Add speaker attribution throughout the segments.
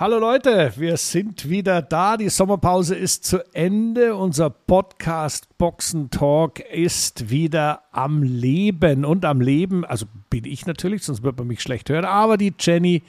Speaker 1: Hallo Leute, wir sind wieder da. Die Sommerpause ist zu Ende. Unser Podcast Boxen Talk ist wieder am Leben und am Leben. Also bin ich natürlich, sonst wird man mich schlecht hören. Aber die Jenny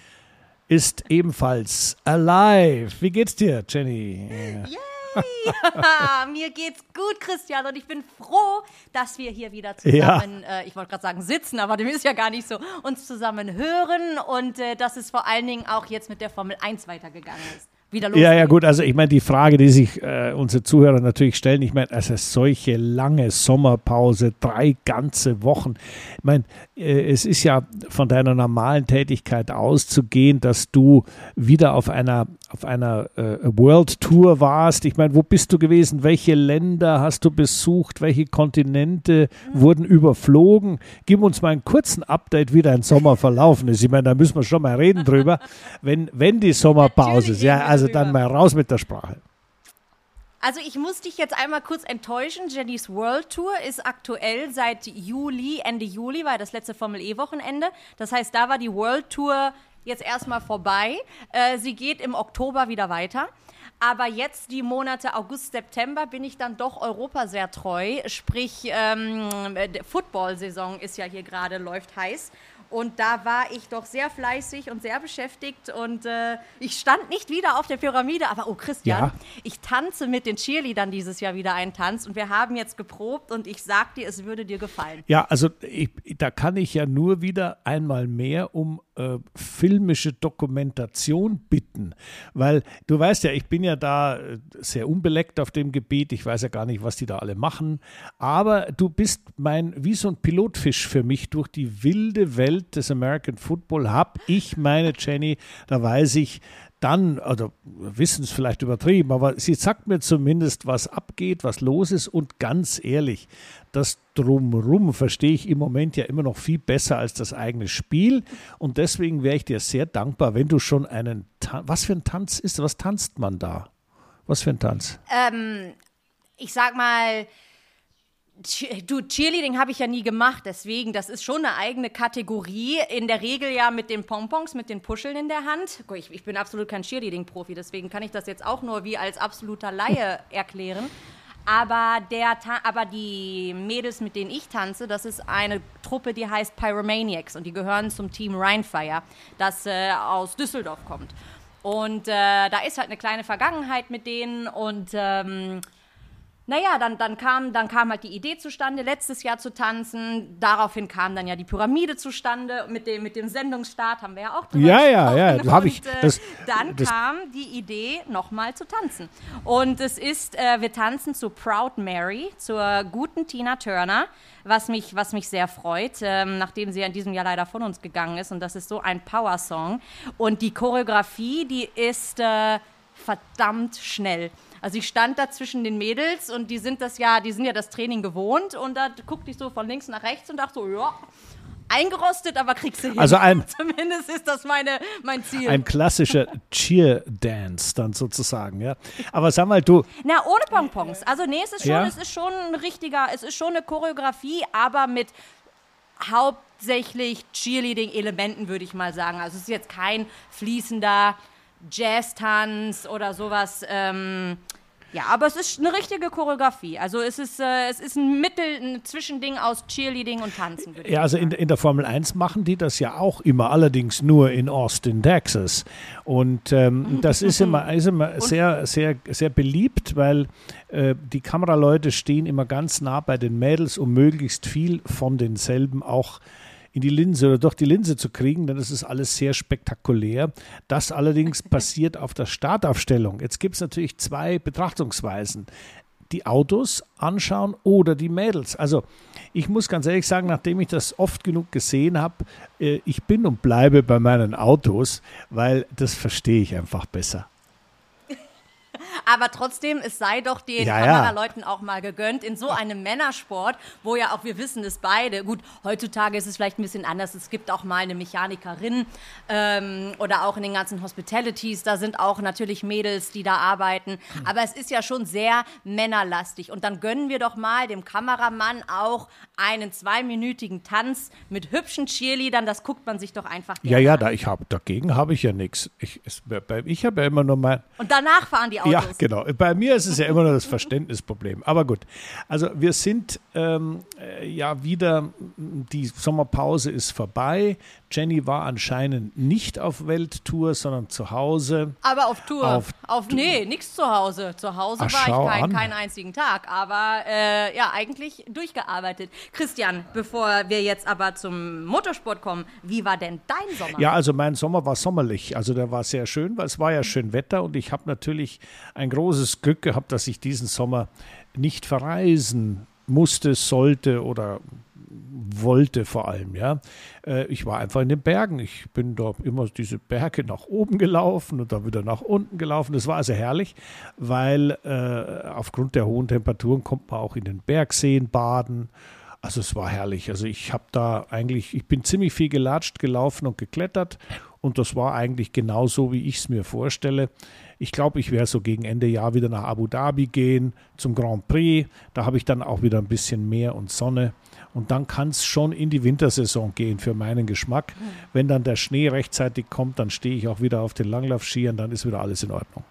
Speaker 1: ist ebenfalls alive. Wie geht's dir, Jenny?
Speaker 2: Yeah. Mir geht's gut, Christian, und ich bin froh, dass wir hier wieder zusammen, ja. äh, ich wollte gerade sagen sitzen, aber dem ist ja gar nicht so, uns zusammen hören. Und äh, dass es vor allen Dingen auch jetzt mit der Formel 1 weitergegangen ist
Speaker 1: wieder losgeht. Ja, ja, gut. Also ich meine, die Frage, die sich äh, unsere Zuhörer natürlich stellen, ich meine, also solche lange Sommerpause, drei ganze Wochen. Ich meine, äh, es ist ja von deiner normalen Tätigkeit auszugehen, dass du wieder auf einer, auf einer äh, World Tour warst. Ich meine, wo bist du gewesen? Welche Länder hast du besucht? Welche Kontinente mhm. wurden überflogen? Gib uns mal einen kurzen Update, wie dein Sommer verlaufen ist. Ich meine, da müssen wir schon mal reden drüber. Wenn, wenn die Sommerpause ist, ja, also also dann mal raus mit der Sprache.
Speaker 2: Also ich muss dich jetzt einmal kurz enttäuschen. Jennys World Tour ist aktuell seit Juli, Ende Juli, war das letzte Formel E-Wochenende. Das heißt, da war die World Tour jetzt erstmal vorbei. Äh, sie geht im Oktober wieder weiter. Aber jetzt die Monate August, September bin ich dann doch Europa sehr treu. Sprich, ähm, Football-Saison ist ja hier gerade, läuft heiß. Und da war ich doch sehr fleißig und sehr beschäftigt. Und äh, ich stand nicht wieder auf der Pyramide, aber oh Christian, ja. ich tanze mit den Cheerleadern dieses Jahr wieder einen Tanz. Und wir haben jetzt geprobt und ich sag dir, es würde dir gefallen.
Speaker 1: Ja, also ich, da kann ich ja nur wieder einmal mehr um äh, filmische Dokumentation bitten. Weil du weißt ja, ich bin ja da äh, sehr unbeleckt auf dem Gebiet. Ich weiß ja gar nicht, was die da alle machen. Aber du bist mein, wie so ein Pilotfisch für mich durch die wilde Welt des American Football habe ich meine Jenny, da weiß ich dann, oder wissen es vielleicht übertrieben, aber sie sagt mir zumindest, was abgeht, was los ist und ganz ehrlich, das Drumrum verstehe ich im Moment ja immer noch viel besser als das eigene Spiel und deswegen wäre ich dir sehr dankbar, wenn du schon einen, Tan was für ein Tanz ist, was tanzt man da? Was für ein Tanz?
Speaker 2: Ähm, ich sag mal, Du, Cheerleading habe ich ja nie gemacht, deswegen, das ist schon eine eigene Kategorie. In der Regel ja mit den Pompons, mit den Puscheln in der Hand. Ich, ich bin absolut kein Cheerleading-Profi, deswegen kann ich das jetzt auch nur wie als absoluter Laie erklären. Aber, der, aber die Mädels, mit denen ich tanze, das ist eine Truppe, die heißt Pyromaniacs und die gehören zum Team Rheinfire, das äh, aus Düsseldorf kommt. Und äh, da ist halt eine kleine Vergangenheit mit denen und ähm, naja, dann, dann, kam, dann kam halt die Idee zustande, letztes Jahr zu tanzen. Daraufhin kam dann ja die Pyramide zustande. Mit dem, mit dem Sendungsstart haben wir ja auch
Speaker 1: drüber Ja, ja, ja.
Speaker 2: Hab ich, äh, das, dann das kam die Idee, nochmal zu tanzen. Und es ist, äh, wir tanzen zu Proud Mary, zur guten Tina Turner, was mich, was mich sehr freut, ähm, nachdem sie ja in diesem Jahr leider von uns gegangen ist. Und das ist so ein Power-Song. Und die Choreografie, die ist äh, verdammt schnell. Also ich stand da zwischen den Mädels und die sind das ja, die sind ja das Training gewohnt und da guckte ich so von links nach rechts und dachte so, ja, eingerostet, aber kriegst du hin.
Speaker 1: Also ein,
Speaker 2: Zumindest ist das meine, mein Ziel.
Speaker 1: Ein klassischer Cheer-Dance dann sozusagen, ja. Aber sag mal, du.
Speaker 2: Na, ohne Pompons. Also nee, es ist schon, ja? es ist schon ein richtiger, es ist schon eine Choreografie, aber mit hauptsächlich Cheerleading-Elementen, würde ich mal sagen. Also es ist jetzt kein fließender Jazz-Tanz oder sowas. Ähm, ja, aber es ist eine richtige Choreografie. Also es ist, äh, es ist ein Mittel, ein Zwischending aus Cheerleading und Tanzen.
Speaker 1: Ja, also in, in der Formel 1 machen die das ja auch immer, allerdings nur in Austin, Texas. Und ähm, das ist immer, ist immer sehr, sehr, sehr beliebt, weil äh, die Kameraleute stehen immer ganz nah bei den Mädels, um möglichst viel von denselben auch äh, in die Linse oder durch die Linse zu kriegen, denn das ist alles sehr spektakulär. Das allerdings passiert auf der Startaufstellung. Jetzt gibt es natürlich zwei Betrachtungsweisen. Die Autos anschauen oder die Mädels. Also ich muss ganz ehrlich sagen, nachdem ich das oft genug gesehen habe, äh, ich bin und bleibe bei meinen Autos, weil das verstehe ich einfach besser.
Speaker 2: Aber trotzdem, es sei doch den
Speaker 1: Ja, ja.
Speaker 2: Kameraleuten auch mal gegönnt, in so einem Männersport, wo ja auch, wir wissen es beide, gut, heutzutage ist es vielleicht ein bisschen anders, es gibt auch mal eine Mechanikerin ähm, oder auch in den ganzen Hospitalities, da sind auch natürlich Mädels, die da arbeiten, aber es ist ja schon sehr männerlastig und dann gönnen wir doch mal dem Kameramann auch einen zweiminütigen Tanz mit hübschen Cheerleadern, das guckt man sich doch einfach
Speaker 1: Ja,
Speaker 2: gerne
Speaker 1: ja,
Speaker 2: an.
Speaker 1: da, ich hab, dagegen habe ich ja nichts. Ich, es- ich habe ja immer nur mein,
Speaker 2: Und danach fahren die Autos.
Speaker 1: Ja, genau. Bei mir ist es ja immer nur das Verständnisproblem. Aber gut. Also wir sind ähm, äh, ja wieder, die Sommerpause ist vorbei. Jenny war anscheinend nicht auf Welttour, sondern zu Hause.
Speaker 2: Aber auf Tour.
Speaker 1: Auf
Speaker 2: Auf, nee, nichts zu Hause. Zu Hause
Speaker 1: Ach,
Speaker 2: war ich kein, keinen einzigen Tag. Aber äh, ja, eigentlich durchgearbeitet. Christian, bevor wir jetzt aber zum Motorsport kommen, wie war denn dein Sommer?
Speaker 1: Ja, also mein Sommer war sommerlich. Also der war sehr schön, weil es war ja schön Wetter und ich habe natürlich ein großes Glück gehabt, dass ich diesen Sommer nicht verreisen musste, sollte oder wollte vor allem, ja. Äh, Ich war einfach in den Bergen. Ich bin da immer diese Berge nach oben gelaufen und dann wieder nach unten gelaufen. Das war also herrlich, weil äh, aufgrund der hohen Temperaturen kommt man auch in den Bergseen baden. Also es war herrlich. Also ich habe da eigentlich, ich bin ziemlich viel gelatscht, gelaufen und geklettert und das war eigentlich genau so, wie ich es mir vorstelle. Ich glaube, ich werde so gegen Ende Jahr wieder nach Abu Dhabi gehen zum Grand Prix. Da habe ich dann auch wieder ein bisschen Meer und Sonne. Und dann kann es schon in die Wintersaison gehen für meinen Geschmack. Wenn dann der Schnee rechtzeitig kommt, dann stehe ich auch wieder auf den Langlaufskiern, dann ist wieder alles in Ordnung.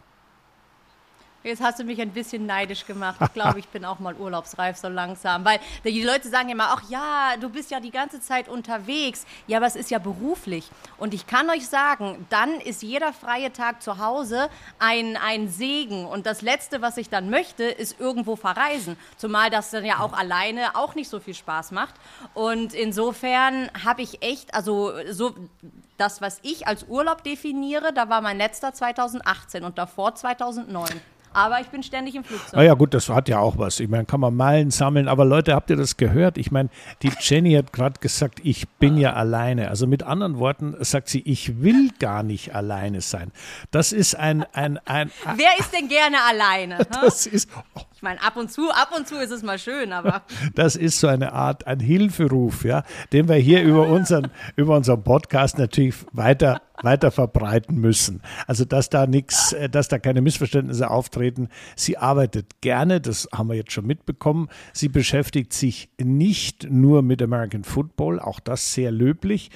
Speaker 2: Jetzt hast du mich ein bisschen neidisch gemacht. Ich glaube, ich bin auch mal urlaubsreif so langsam. Weil die Leute sagen immer, ach ja, du bist ja die ganze Zeit unterwegs. Ja, aber es ist ja beruflich. Und ich kann euch sagen, dann ist jeder freie Tag zu Hause ein, ein Segen. Und das Letzte, was ich dann möchte, ist irgendwo verreisen. Zumal das dann ja auch alleine auch nicht so viel Spaß macht. Und insofern habe ich echt, also so das, was ich als Urlaub definiere, da war mein letzter 2018 und davor 2009. Aber ich bin ständig im Flugzeug.
Speaker 1: Naja, gut, das hat ja auch was. Ich meine, kann man Meilen sammeln. Aber Leute, habt ihr das gehört? Ich meine, die Jenny hat gerade gesagt, ich bin ja alleine. Also mit anderen Worten sagt sie, ich will gar nicht alleine sein. Das ist ein, ein, ein, ein
Speaker 2: Wer ist denn gerne alleine?
Speaker 1: das ist,
Speaker 2: Ich meine, ab und zu, ab und zu ist es mal schön, aber
Speaker 1: das ist so eine Art, ein Hilferuf, ja, den wir hier über unseren, über unseren Podcast natürlich weiter, weiter verbreiten müssen. Also, dass da nichts, äh, dass da keine Missverständnisse auftreten. Sie arbeitet gerne, das haben wir jetzt schon mitbekommen. Sie beschäftigt sich nicht nur mit American Football, auch das sehr löblich.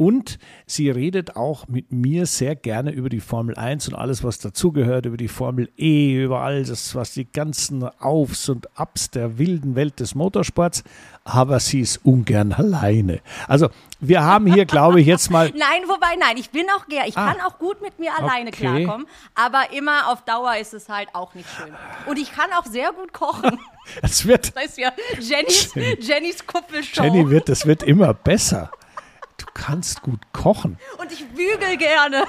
Speaker 1: Und sie redet auch mit mir sehr gerne über die Formel 1 und alles, was dazugehört, über die Formel E, über all das, was die ganzen Aufs und Abs der wilden Welt des Motorsports. Aber sie ist ungern alleine. Also, wir haben hier, glaube ich, jetzt mal.
Speaker 2: nein, wobei, nein, ich bin auch gern, ich
Speaker 1: Ah.
Speaker 2: kann auch gut mit mir alleine
Speaker 1: Okay.
Speaker 2: klarkommen, aber immer auf Dauer ist es halt auch nicht schön. Und ich kann auch sehr gut kochen.
Speaker 1: Es wird,
Speaker 2: Das ist ja Jennys, Jennys Kuppelshow.
Speaker 1: Jenny wird, das wird immer besser. Du kannst gut kochen.
Speaker 2: Und ich bügel gerne.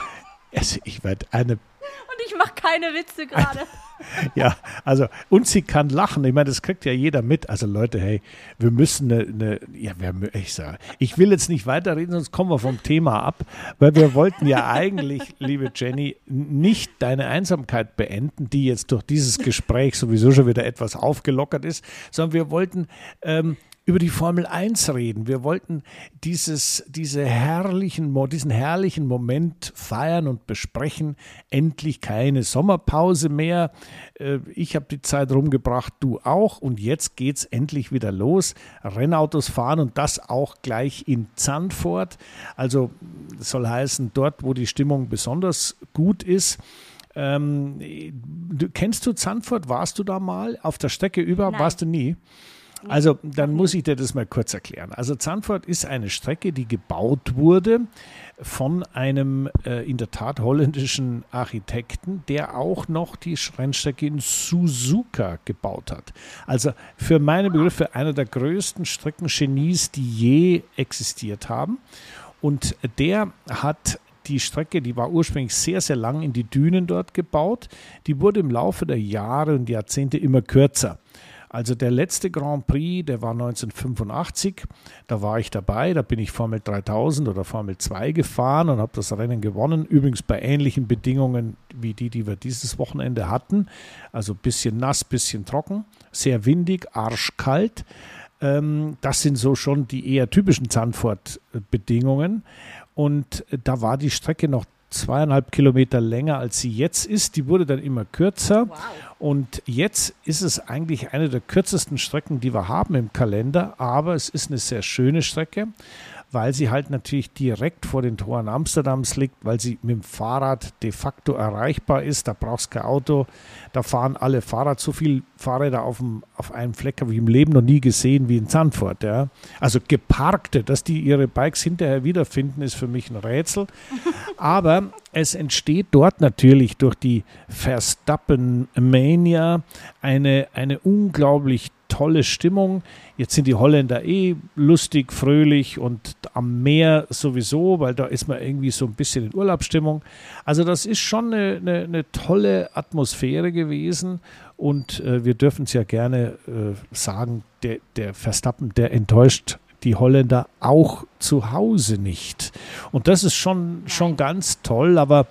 Speaker 1: Also, ich werde eine
Speaker 2: Und ich mache keine Witze gerade.
Speaker 1: Ja, also, und sie kann lachen. Ich meine, das kriegt ja jeder mit. Also, Leute, hey, wir müssen eine, eine ja, mü- ich sage, ich will jetzt nicht weiterreden, sonst kommen wir vom Thema ab, weil wir wollten ja eigentlich, liebe Jenny, nicht deine Einsamkeit beenden, die jetzt durch dieses Gespräch sowieso schon wieder etwas aufgelockert ist, sondern wir wollten ähm, über die Formel 1 reden. Wir wollten dieses, diese herrlichen, diesen herrlichen Moment feiern und besprechen. Endlich keine Sommerpause mehr. Äh, Ich habe die Zeit rumgebracht, du auch. Und jetzt geht's endlich wieder los. Rennautos fahren und das auch gleich in Zandvoort. Also soll heißen, dort, wo die Stimmung besonders gut ist. Ähm, du, kennst du Zandvoort? Warst du da mal? Auf der Strecke über?
Speaker 2: Nein.
Speaker 1: Warst du nie? Also, dann muss ich dir das mal kurz erklären. Also, Zandvoort ist eine Strecke, die gebaut wurde von einem äh, in der Tat holländischen Architekten, der auch noch die Rennstrecke in Suzuka gebaut hat. Also, für meine Begriffe einer der größten Streckengenies, die je existiert haben. Und der hat die Strecke, die war ursprünglich sehr, sehr lang in die Dünen dort gebaut. Die wurde im Laufe der Jahre und Jahrzehnte immer kürzer. Also der letzte Grand Prix, der war 1985, da war ich dabei, da bin ich Formel 3000 oder Formel 2 gefahren und habe das Rennen gewonnen, übrigens bei ähnlichen Bedingungen wie die, die wir dieses Wochenende hatten, also bisschen nass, bisschen trocken, sehr windig, arschkalt. Ähm, das sind so schon die eher typischen Zandvoort-Bedingungen. Und da war die Strecke noch zweieinhalb Kilometer länger, als sie jetzt ist. Die wurde dann immer kürzer. Wow. Und jetzt ist es eigentlich eine der kürzesten Strecken, die wir haben im Kalender. Aber es ist eine sehr schöne Strecke weil sie halt natürlich direkt vor den Toren Amsterdams liegt, weil sie mit dem Fahrrad de facto erreichbar ist. Da brauchst du kein Auto, da fahren alle Fahrrad. So viele Fahrräder auf, dem, auf einem Fleck habe ich im Leben noch nie gesehen wie in Zandvoort. Ja. Also geparkte, dass die ihre Bikes hinterher wiederfinden, ist für mich ein Rätsel. Aber es entsteht dort natürlich durch die Verstappen-Mania eine, eine unglaublich tolle Stimmung. Jetzt sind die Holländer eh lustig, fröhlich und am Meer sowieso, weil da ist man irgendwie so ein bisschen in Urlaubsstimmung. Also das ist schon eine, eine, eine tolle Atmosphäre gewesen und äh, wir dürfen es ja gerne äh, sagen, der, der Verstappen, der enttäuscht die Holländer auch zu Hause nicht. Und das ist schon, schon ganz toll, aber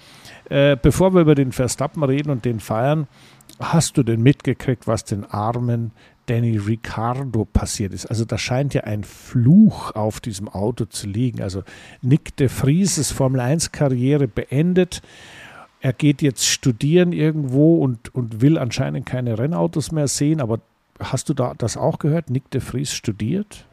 Speaker 1: äh, bevor wir über den Verstappen reden und den feiern, hast du denn mitgekriegt, was den armen Danny Ricciardo passiert ist. Also da scheint ja ein Fluch auf diesem Auto zu liegen. Also Nick de Vries' Formel 1 Karriere beendet. Er geht jetzt studieren irgendwo und, und will anscheinend keine Rennautos mehr sehen. Aber hast du da das auch gehört? Nick de Vries studiert?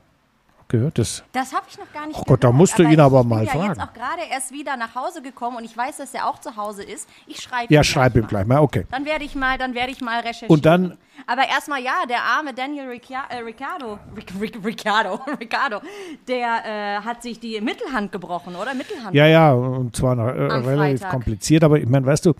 Speaker 1: Gehört? Das,
Speaker 2: das habe ich noch gar nicht
Speaker 1: Oh Gott, gehört, da musst du ihn aber mal
Speaker 2: fragen.
Speaker 1: Ich bin
Speaker 2: ja jetzt auch gerade erst wieder nach Hause gekommen und ich weiß, dass er auch zu Hause ist. Ich schreibe
Speaker 1: Ja, schreib ihm gleich mal, okay.
Speaker 2: Dann werde ich mal, dann werde ich mal recherchieren.
Speaker 1: Und dann
Speaker 2: aber erstmal ja, der arme Daniel Riccia äh, Ricciardo, Ric Ric Ricciardo, Ricciardo, der äh, hat sich die Mittelhand gebrochen, oder? Mittelhand.
Speaker 1: Ja, ja, und zwar noch, äh, relativ Freitag. kompliziert, aber ich meine, weißt du,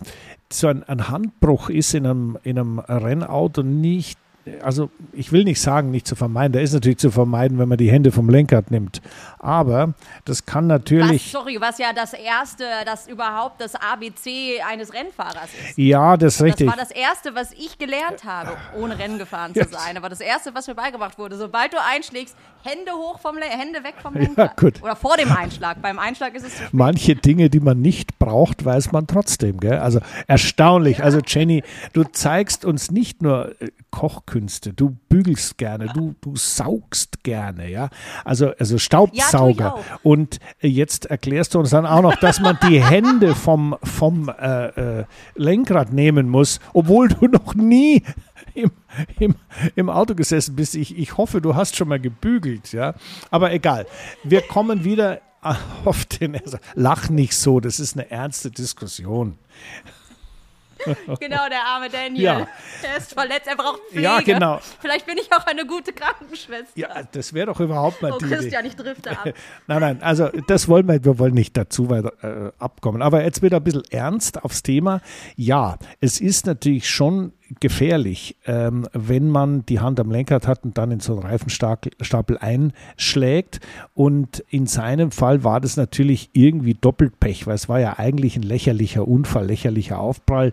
Speaker 1: so ein, ein Handbruch ist in einem, in einem Rennauto nicht also ich will nicht sagen, nicht zu vermeiden. Der ist natürlich zu vermeiden, wenn man die Hände vom Lenkrad nimmt. Aber das kann natürlich.
Speaker 2: Was, sorry, was ja das erste, das überhaupt das ABC eines Rennfahrers ist.
Speaker 1: Ja, das ist richtig.
Speaker 2: Das war das erste, was ich gelernt habe, ohne Rennen gefahren zu sein. Aber das erste, was mir beigebracht wurde, sobald du einschlägst, Hände hoch vom Le Hände weg vom Lenkrad. Ja, gut. Oder vor dem Einschlag. Beim Einschlag ist es.
Speaker 1: Manche Dinge, die man nicht braucht, weiß man trotzdem. Gell? Also erstaunlich. Ja. Also Jenny, du zeigst uns nicht nur äh, Kochkünste, du bügelst gerne, du, du saugst gerne, ja. Also, also Staubsauger. Ja, Und äh, jetzt erklärst du uns dann auch noch, dass man die Hände vom, vom äh, äh, Lenkrad nehmen muss, obwohl du noch nie im, im, im Auto gesessen bist. Ich, ich hoffe, du hast schon mal gebügelt, ja. Aber egal. Wir kommen wieder auf den. Lach nicht so, das ist eine ernste Diskussion.
Speaker 2: genau, der arme Daniel. Ja. Der ist verletzt, er braucht Pflege.
Speaker 1: Ja, genau.
Speaker 2: Vielleicht bin ich auch eine gute Krankenschwester.
Speaker 1: Ja, das wäre doch überhaupt mal
Speaker 2: oh, die Christian, ich drifte ab.
Speaker 1: nein, nein, also das wollen wir, wir wollen nicht dazu weiter äh, abkommen. Aber jetzt wieder ein bisschen ernst aufs Thema. Ja, es ist natürlich schon gefährlich, ähm, wenn man die Hand am Lenkrad hat und dann in so einen Reifenstapel einschlägt. Und in seinem Fall war das natürlich irgendwie doppelt Pech, weil es war ja eigentlich ein lächerlicher Unfall, lächerlicher Aufprall,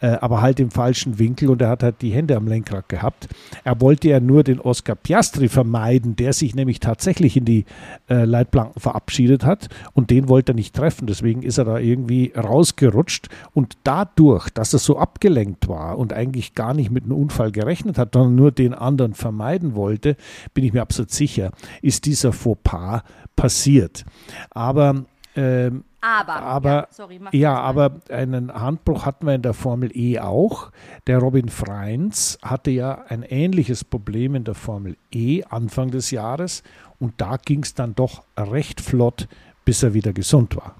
Speaker 1: äh, aber halt im falschen Winkel und er hat halt die Hände am Lenkrad gehabt. Er wollte ja nur den Oscar Piastri vermeiden, der sich nämlich tatsächlich in die äh, Leitplanken verabschiedet hat und den wollte er nicht treffen. Deswegen ist er da irgendwie rausgerutscht und dadurch, dass er so abgelenkt war und eigentlich eigentlich gar nicht mit einem Unfall gerechnet hat, sondern nur den anderen vermeiden wollte, bin ich mir absolut sicher, ist dieser Fauxpas passiert. Aber ähm,
Speaker 2: aber,
Speaker 1: aber, ja, sorry, ja aber einen Handbruch hatten wir in der Formel E auch. Der Robin Freins hatte ja ein ähnliches Problem in der Formel E Anfang des Jahres und da ging es dann doch recht flott, bis er wieder gesund war.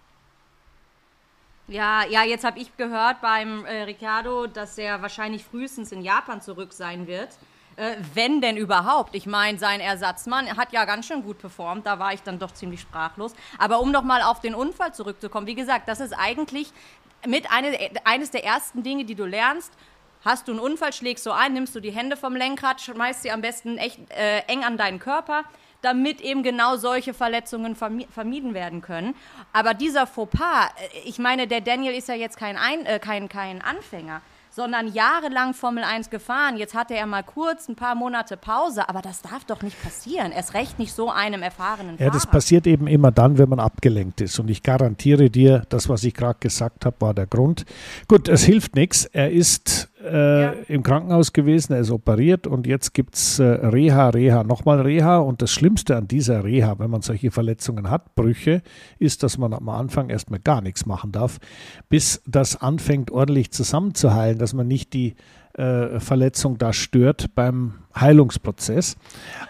Speaker 2: Ja, ja, jetzt habe ich gehört beim äh, Ricciardo, dass er wahrscheinlich frühestens in Japan zurück sein wird. Äh, wenn denn überhaupt. Ich meine, sein Ersatzmann hat ja ganz schön gut performt, da war ich dann doch ziemlich sprachlos. Aber um nochmal auf den Unfall zurückzukommen, wie gesagt, das ist eigentlich mit eine, eines der ersten Dinge, die du lernst. Hast du einen Unfall, schlägst du ein, nimmst du die Hände vom Lenkrad, schmeißt sie am besten echt äh, eng an deinen Körper damit eben genau solche Verletzungen vermieden werden können. Aber dieser Fauxpas, äh, ich meine, der Daniel ist ja jetzt kein, Ein, äh, kein, kein Anfänger, sondern jahrelang Formel 1 gefahren. Jetzt hatte er mal kurz ein paar Monate Pause, aber das darf doch nicht passieren. Erst recht nicht so einem erfahrenen
Speaker 1: Ja, das passiert eben immer dann, wenn man abgelenkt ist. Und ich garantiere dir, das, was ich gerade gesagt habe, war der Grund. Gut, es hilft nichts. Er ist äh, ja. im Krankenhaus gewesen, er ist operiert und jetzt gibt es äh, Reha, Reha, nochmal Reha. Und das Schlimmste an dieser Reha, wenn man solche Verletzungen hat, Brüche, ist, dass man am Anfang erstmal gar nichts machen darf, bis das anfängt ordentlich zusammenzuheilen, dass man nicht die äh, Verletzung da stört beim Heilungsprozess.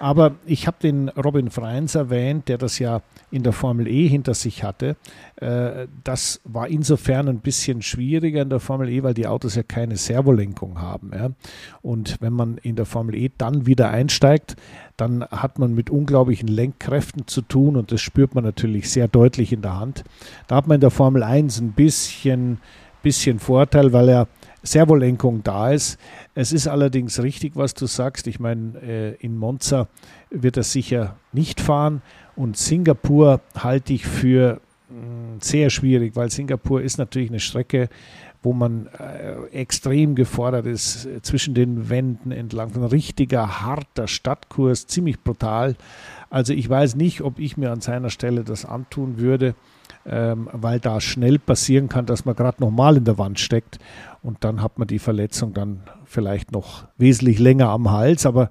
Speaker 1: Aber ich habe den Robin Freins erwähnt, der das ja in der Formel E hinter sich hatte. Äh, das war insofern ein bisschen schwieriger in der Formel E, weil die Autos ja keine Servolenkung haben. Und wenn man in der Formel E dann wieder einsteigt, dann hat man mit unglaublichen Lenkkräften zu tun und das spürt man natürlich sehr deutlich in der Hand. Da hat man in der Formel 1 ein bisschen, bisschen Vorteil, weil er Servolenkung da ist. Es ist allerdings richtig, was du sagst. Ich meine, äh, in Monza wird er sicher nicht fahren und Singapur halte ich für mh, mm, sehr schwierig, weil Singapur ist natürlich eine Strecke, wo man äh, extrem gefordert ist, äh, zwischen den Wänden entlang. Ein richtiger, harter Stadtkurs, ziemlich brutal. Also ich weiß nicht, ob ich mir an seiner Stelle das antun würde ähm, weil da schnell passieren kann, dass man gerade nochmal in der Wand steckt und dann hat man die Verletzung dann vielleicht noch wesentlich länger am Hals. Aber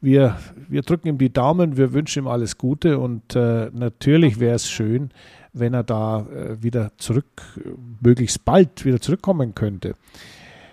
Speaker 1: wir, wir drücken ihm die Daumen, wir wünschen ihm alles Gute und äh, natürlich wäre es schön, wenn er da äh, wieder zurück, möglichst bald wieder zurückkommen könnte.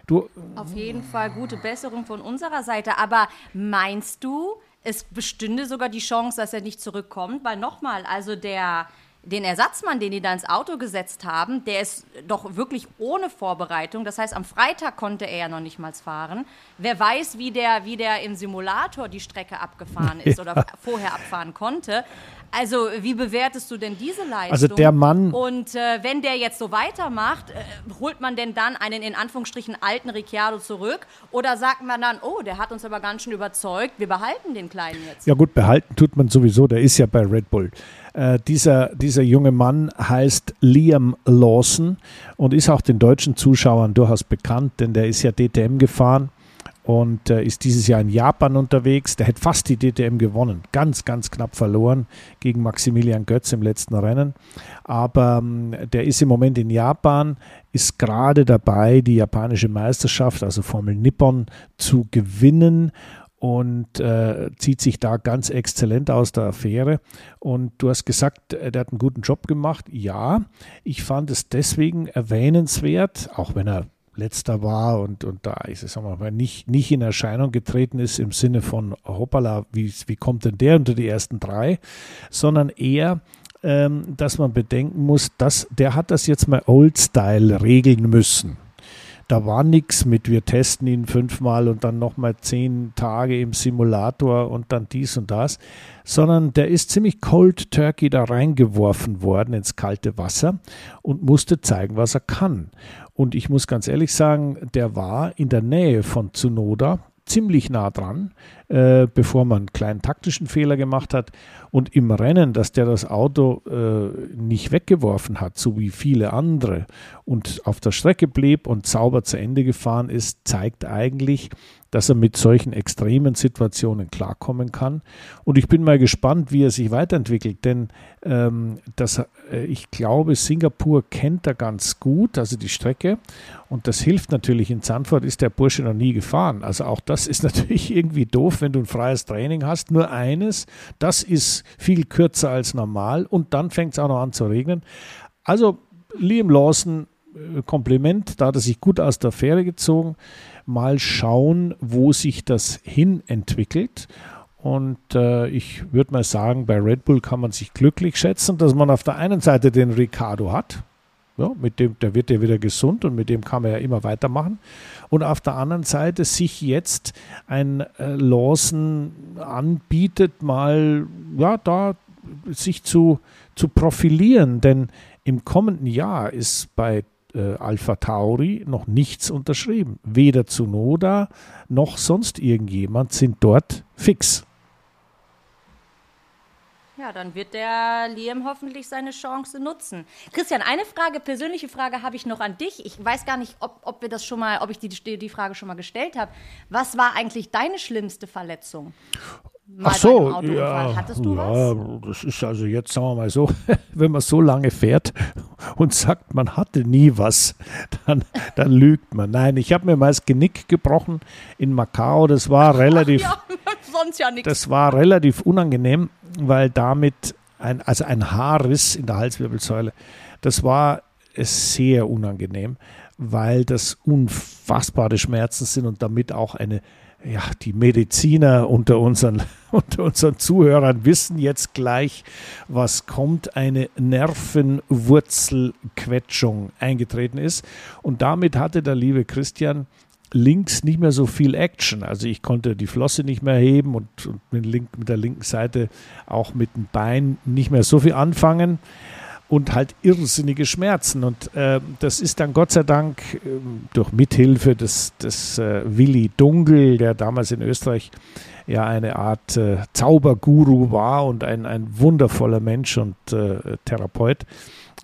Speaker 2: Du, Auf jeden Fall gute Besserung von unserer Seite. Aber meinst du, es bestünde sogar die Chance, dass er nicht zurückkommt? Weil nochmal, also der den Ersatzmann, den die da ins Auto gesetzt haben, der ist doch wirklich ohne Vorbereitung. Das heißt, am Freitag konnte er ja noch nicht mal fahren. Wer weiß, wie der, wie der im Simulator die Strecke abgefahren ist ja. oder vorher abfahren konnte. Also, wie bewertest du denn diese Leistung?
Speaker 1: Also, der Mann.
Speaker 2: Und äh, wenn der jetzt so weitermacht, äh, holt man denn dann einen in Anführungsstrichen alten Ricciardo zurück? Oder sagt man dann, oh, der hat uns aber ganz schön überzeugt, wir behalten den Kleinen jetzt?
Speaker 1: Ja, gut, behalten tut man sowieso, der ist ja bei Red Bull. Äh, dieser, dieser junge Mann heißt Liam Lawson und ist auch den deutschen Zuschauern durchaus bekannt, denn der ist ja DTM gefahren und äh, ist dieses Jahr in Japan unterwegs. Der hätte fast die DTM gewonnen, ganz, ganz knapp verloren gegen Maximilian Götz im letzten Rennen. Aber ähm, der ist im Moment in Japan, ist gerade dabei, die japanische Meisterschaft, also Formel Nippon, zu gewinnen und äh, zieht sich da ganz exzellent aus der Affäre. Und du hast gesagt, der hat einen guten Job gemacht. Ja, ich fand es deswegen erwähnenswert, auch wenn er letzter war und, und da sag mal, nicht, nicht in Erscheinung getreten ist im Sinne von hoppala, wie, wie kommt denn der unter die ersten drei, sondern eher, ähm, dass man bedenken muss, dass der hat das jetzt mal Old Style regeln müssen. Da war nichts mit, wir testen ihn fünfmal und dann nochmal zehn Tage im Simulator und dann dies und das, sondern der ist ziemlich cold turkey da reingeworfen worden ins kalte Wasser und musste zeigen, was er kann. Und ich muss ganz ehrlich sagen, der war in der Nähe von Tsunoda ziemlich nah dran, äh, bevor man einen kleinen taktischen Fehler gemacht hat. Und im Rennen, dass der das Auto äh, nicht weggeworfen hat, so wie viele andere, und auf der Strecke blieb und sauber zu Ende gefahren ist, zeigt eigentlich, dass er mit solchen extremen Situationen klarkommen kann. Und ich bin mal gespannt, wie er sich weiterentwickelt, denn ähm, das, äh, ich glaube, Singapur kennt er ganz gut, also die Strecke. Und das hilft natürlich. In Zandvoort ist der Bursche noch nie gefahren. Also auch das ist natürlich irgendwie doof, wenn du ein freies Training hast. Nur eines, das ist viel kürzer als normal und dann fängt es auch noch an zu regnen. Also Liam Lawson, äh, Kompliment, da hat er sich gut aus der Fähre gezogen mal schauen, wo sich das hin entwickelt. Und äh, ich würde mal sagen, bei Red Bull kann man sich glücklich schätzen, dass man auf der einen Seite den Ricardo hat. Ja, mit dem, der wird ja wieder gesund und mit dem kann man ja immer weitermachen. Und auf der anderen Seite sich jetzt ein äh, Lawson anbietet, mal ja, da sich zu, zu profilieren. Denn im kommenden Jahr ist bei äh, Alpha Tauri noch nichts unterschrieben. Weder Zunoda noch sonst irgendjemand sind dort fix.
Speaker 2: Ja, dann wird der Liam hoffentlich seine Chance nutzen. Christian, eine Frage, persönliche Frage habe ich noch an dich. Ich weiß gar nicht, ob, ob wir das schon mal, ob ich die, die Frage schon mal gestellt habe. Was war eigentlich deine schlimmste Verletzung?
Speaker 1: Mal Ach so, ja, Hattest du ja, was? das ist also jetzt, sagen wir mal so, wenn man so lange fährt und sagt, man hatte nie was, dann, dann lügt man. Nein, ich habe mir mal das Genick gebrochen in Macau. Das war relativ, ja, sonst ja nichts. Das war relativ unangenehm weil damit ein, also ein Haarriss in der Halswirbelsäule, das war sehr unangenehm, weil das unfassbare Schmerzen sind und damit auch eine, ja, die Mediziner unter unseren, unter unseren Zuhörern wissen jetzt gleich, was kommt, eine Nervenwurzelquetschung eingetreten ist. Und damit hatte der liebe Christian links nicht mehr so viel Action. Also ich konnte die Flosse nicht mehr heben und, und mit, der linken Seite auch mit dem Bein nicht mehr so viel anfangen und halt irrsinnige Schmerzen. Und äh, das ist dann Gott sei Dank äh, durch Mithilfe des, des äh, Willi Dunkel, der damals in Österreich ja eine Art äh, Zauberguru war und ein, ein wundervoller Mensch und äh, Therapeut,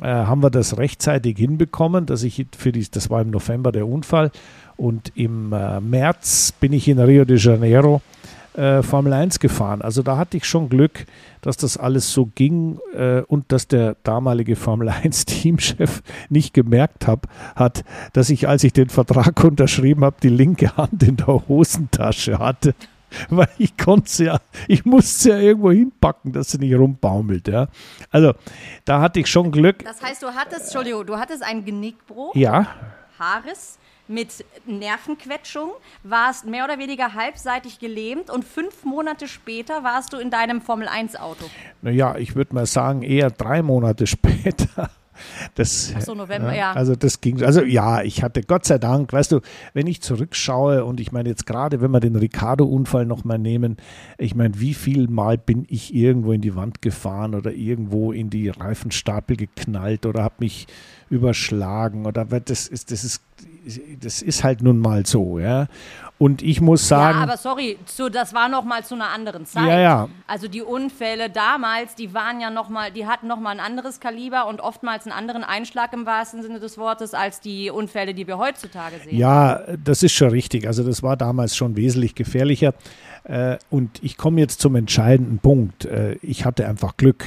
Speaker 1: äh, haben wir das rechtzeitig hinbekommen, dass ich für die, das war im November der Unfall, und im März bin ich in Rio de Janeiro äh, Formel 1 gefahren. Also da hatte ich schon Glück, dass das alles so ging äh, und dass der damalige Formel 1 Teamchef nicht gemerkt hab, hat, dass ich, als ich den Vertrag unterschrieben habe, die linke Hand in der Hosentasche hatte. Weil ich konnte ja, ich musste ja irgendwo hinpacken, dass sie nicht rumbaumelt. Ja. Also da hatte ich schon Glück.
Speaker 2: Das heißt, du hattest, Entschuldigung, du hattest einen Genickbruch.
Speaker 1: Ja.
Speaker 2: Haares mit Nervenquetschung, warst mehr oder weniger halbseitig gelähmt und fünf Monate später warst du in deinem Formel-1-Auto.
Speaker 1: Naja, ich würde mal sagen, eher drei Monate später. Das,
Speaker 2: Ach so, November, ja,
Speaker 1: ja. Also das ging, also ja, ich hatte Gott sei Dank, weißt du, wenn ich zurückschaue und ich meine jetzt gerade, wenn wir den Ricardo-Unfall nochmal nehmen, ich meine, wie viel Mal bin ich irgendwo in die Wand gefahren oder irgendwo in die Reifenstapel geknallt oder habe mich überschlagen oder das ist, das ist das ist halt nun mal so, ja. Und ich muss sagen. Ja,
Speaker 2: aber sorry, so, das war noch mal zu einer anderen Zeit.
Speaker 1: Ja, ja.
Speaker 2: Also die Unfälle damals, die waren ja noch mal, die hatten noch mal ein anderes Kaliber und oftmals einen anderen Einschlag im wahrsten Sinne des Wortes als die Unfälle, die wir heutzutage sehen.
Speaker 1: Ja, das ist schon richtig. Also das war damals schon wesentlich gefährlicher. Äh, und ich komme jetzt zum entscheidenden Punkt. Äh, ich hatte einfach Glück.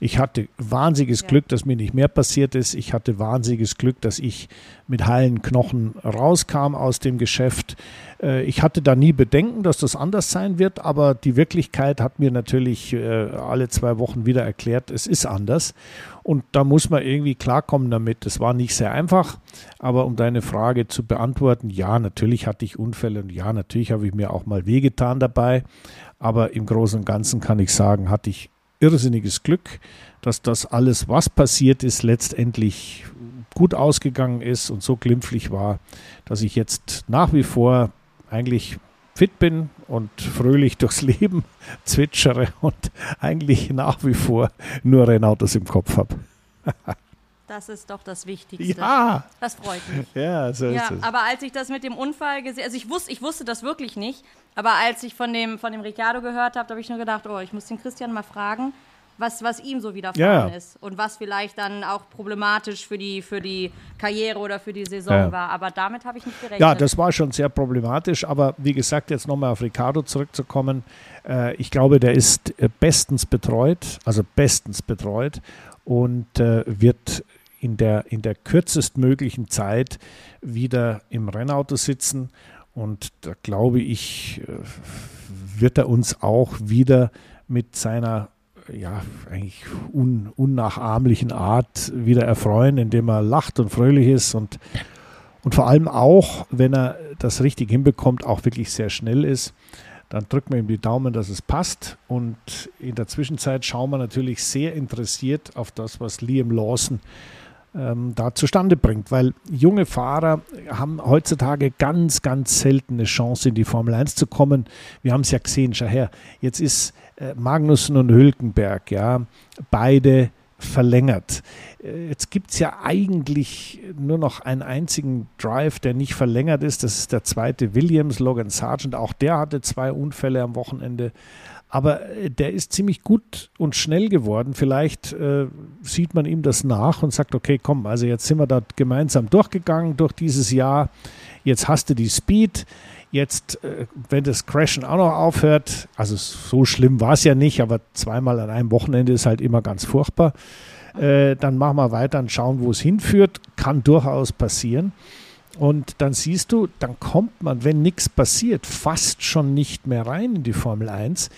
Speaker 1: Ich hatte wahnsinniges ja. Glück, dass mir nicht mehr passiert ist. Ich hatte wahnsinniges Glück, dass ich mit heilen Knochen rauskam aus dem Geschäft. Äh, ich hatte da nie Bedenken, dass das anders sein wird, aber die Wirklichkeit hat mir natürlich äh, alle zwei Wochen wieder erklärt, es ist anders. Und da muss man irgendwie klarkommen damit. Es war nicht sehr einfach, aber um deine Frage zu beantworten, ja, natürlich hatte ich Unfälle und ja, natürlich habe ich mir auch mal wehgetan dabei. Aber im Großen und Ganzen kann ich sagen, hatte ich irrsinniges Glück, dass das alles, was passiert ist, letztendlich gut ausgegangen ist und so glimpflich war, dass ich jetzt nach wie vor eigentlich fit bin und fröhlich durchs Leben zwitschere und eigentlich nach wie vor nur Rennautos im Kopf habe.
Speaker 2: Das ist doch das Wichtigste.
Speaker 1: Ja.
Speaker 2: Das freut mich.
Speaker 1: Ja, so
Speaker 2: ja,
Speaker 1: ist es.
Speaker 2: Aber als ich das mit dem Unfall gesehen also ich wusste, ich wusste das wirklich nicht, aber als ich von dem, von dem Ricciardo gehört habe, habe ich nur gedacht, oh, ich muss den Christian mal fragen, was, was ihm so widerfahren ja. ist und was vielleicht dann auch problematisch für die, für die Karriere oder für die Saison ja. war. Aber damit habe ich nicht gerechnet.
Speaker 1: Ja, das war schon sehr problematisch. Aber wie gesagt, jetzt nochmal auf Ricardo zurückzukommen. Äh, ich glaube, der ist äh, bestens betreut, also bestens betreut und äh, wird in der, in der kürzestmöglichen Zeit wieder im Rennauto sitzen. Und da glaube ich, äh, wird er uns auch wieder mit seiner ja, eigentlich un, unnachahmlichen Art wieder erfreuen, indem er lacht und fröhlich ist und, und vor allem auch, wenn er das richtig hinbekommt, auch wirklich sehr schnell ist. Dann drücken wir ihm die Daumen, dass es passt. Und in der Zwischenzeit schauen wir natürlich sehr interessiert auf das, was Liam Lawson ähm, da zustande bringt, weil junge Fahrer haben heutzutage ganz, ganz selten eine Chance, in die Formel 1 zu kommen. Wir haben es ja gesehen, schau her, jetzt ist äh, Magnussen und Hülkenberg, ja, beide verlängert. Äh, jetzt gibt es ja eigentlich nur noch einen einzigen Drive, der nicht verlängert ist. Das ist der zweite Williams, Logan Sargent. Auch der hatte zwei Unfälle am Wochenende. Aber äh, der ist ziemlich gut und schnell geworden. Vielleicht äh, sieht man ihm das nach und sagt, okay, komm, also jetzt sind wir da gemeinsam durchgegangen durch dieses Jahr. Jetzt hast du die Speed. Jetzt, äh, wenn das Crashen auch noch aufhört, also so schlimm war es ja nicht, aber zweimal an einem Wochenende ist halt immer ganz furchtbar. Äh, dann machen wir weiter und schauen, wo es hinführt. Kann durchaus passieren. Und dann siehst du, dann kommt man, wenn nichts passiert, fast schon nicht mehr rein in die Formel 1.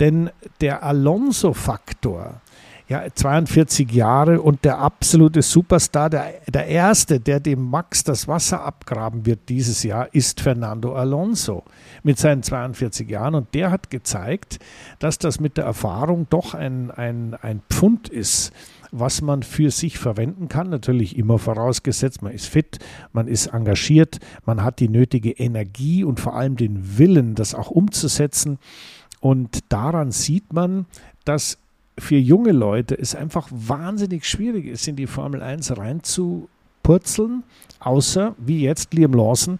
Speaker 1: Denn der Alonso-Faktor, ja, 42 Jahre und der absolute Superstar, der, der Erste, der dem Max das Wasser abgraben wird dieses Jahr, ist Fernando Alonso mit seinen 42 Jahren. Und der hat gezeigt, dass das mit der Erfahrung doch ein, ein, ein Pfund ist was man für sich verwenden kann. Natürlich immer vorausgesetzt, man ist fit, man ist engagiert, man hat die nötige Energie und vor allem den Willen, das auch umzusetzen. Und daran sieht man, dass für junge Leute es einfach wahnsinnig schwierig ist, in die Formel 1 reinzupurzeln, außer wie jetzt Liam Lawson,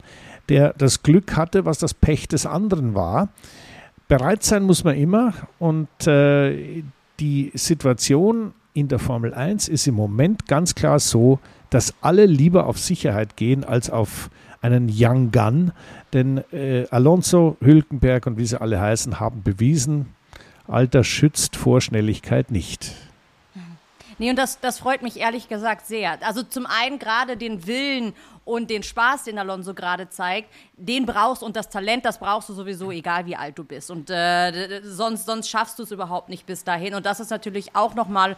Speaker 1: der das Glück hatte, was das Pech des anderen war. Bereit sein muss man immer und äh, die Situation in der Formel 1 ist im Moment ganz klar so, dass alle lieber auf Sicherheit gehen als auf einen Young Gun. Denn äh, Alonso, Hülkenberg und wie sie alle heißen, haben bewiesen, Alter schützt vor Schnelligkeit nicht.
Speaker 2: Nee, und das, das freut mich ehrlich gesagt sehr. Also zum einen gerade den Willen und den Spaß, den Alonso gerade zeigt, den brauchst und das Talent, das brauchst du sowieso, egal wie alt du bist. Und äh, sonst, sonst schaffst du es überhaupt nicht bis dahin. Und das ist natürlich auch nochmal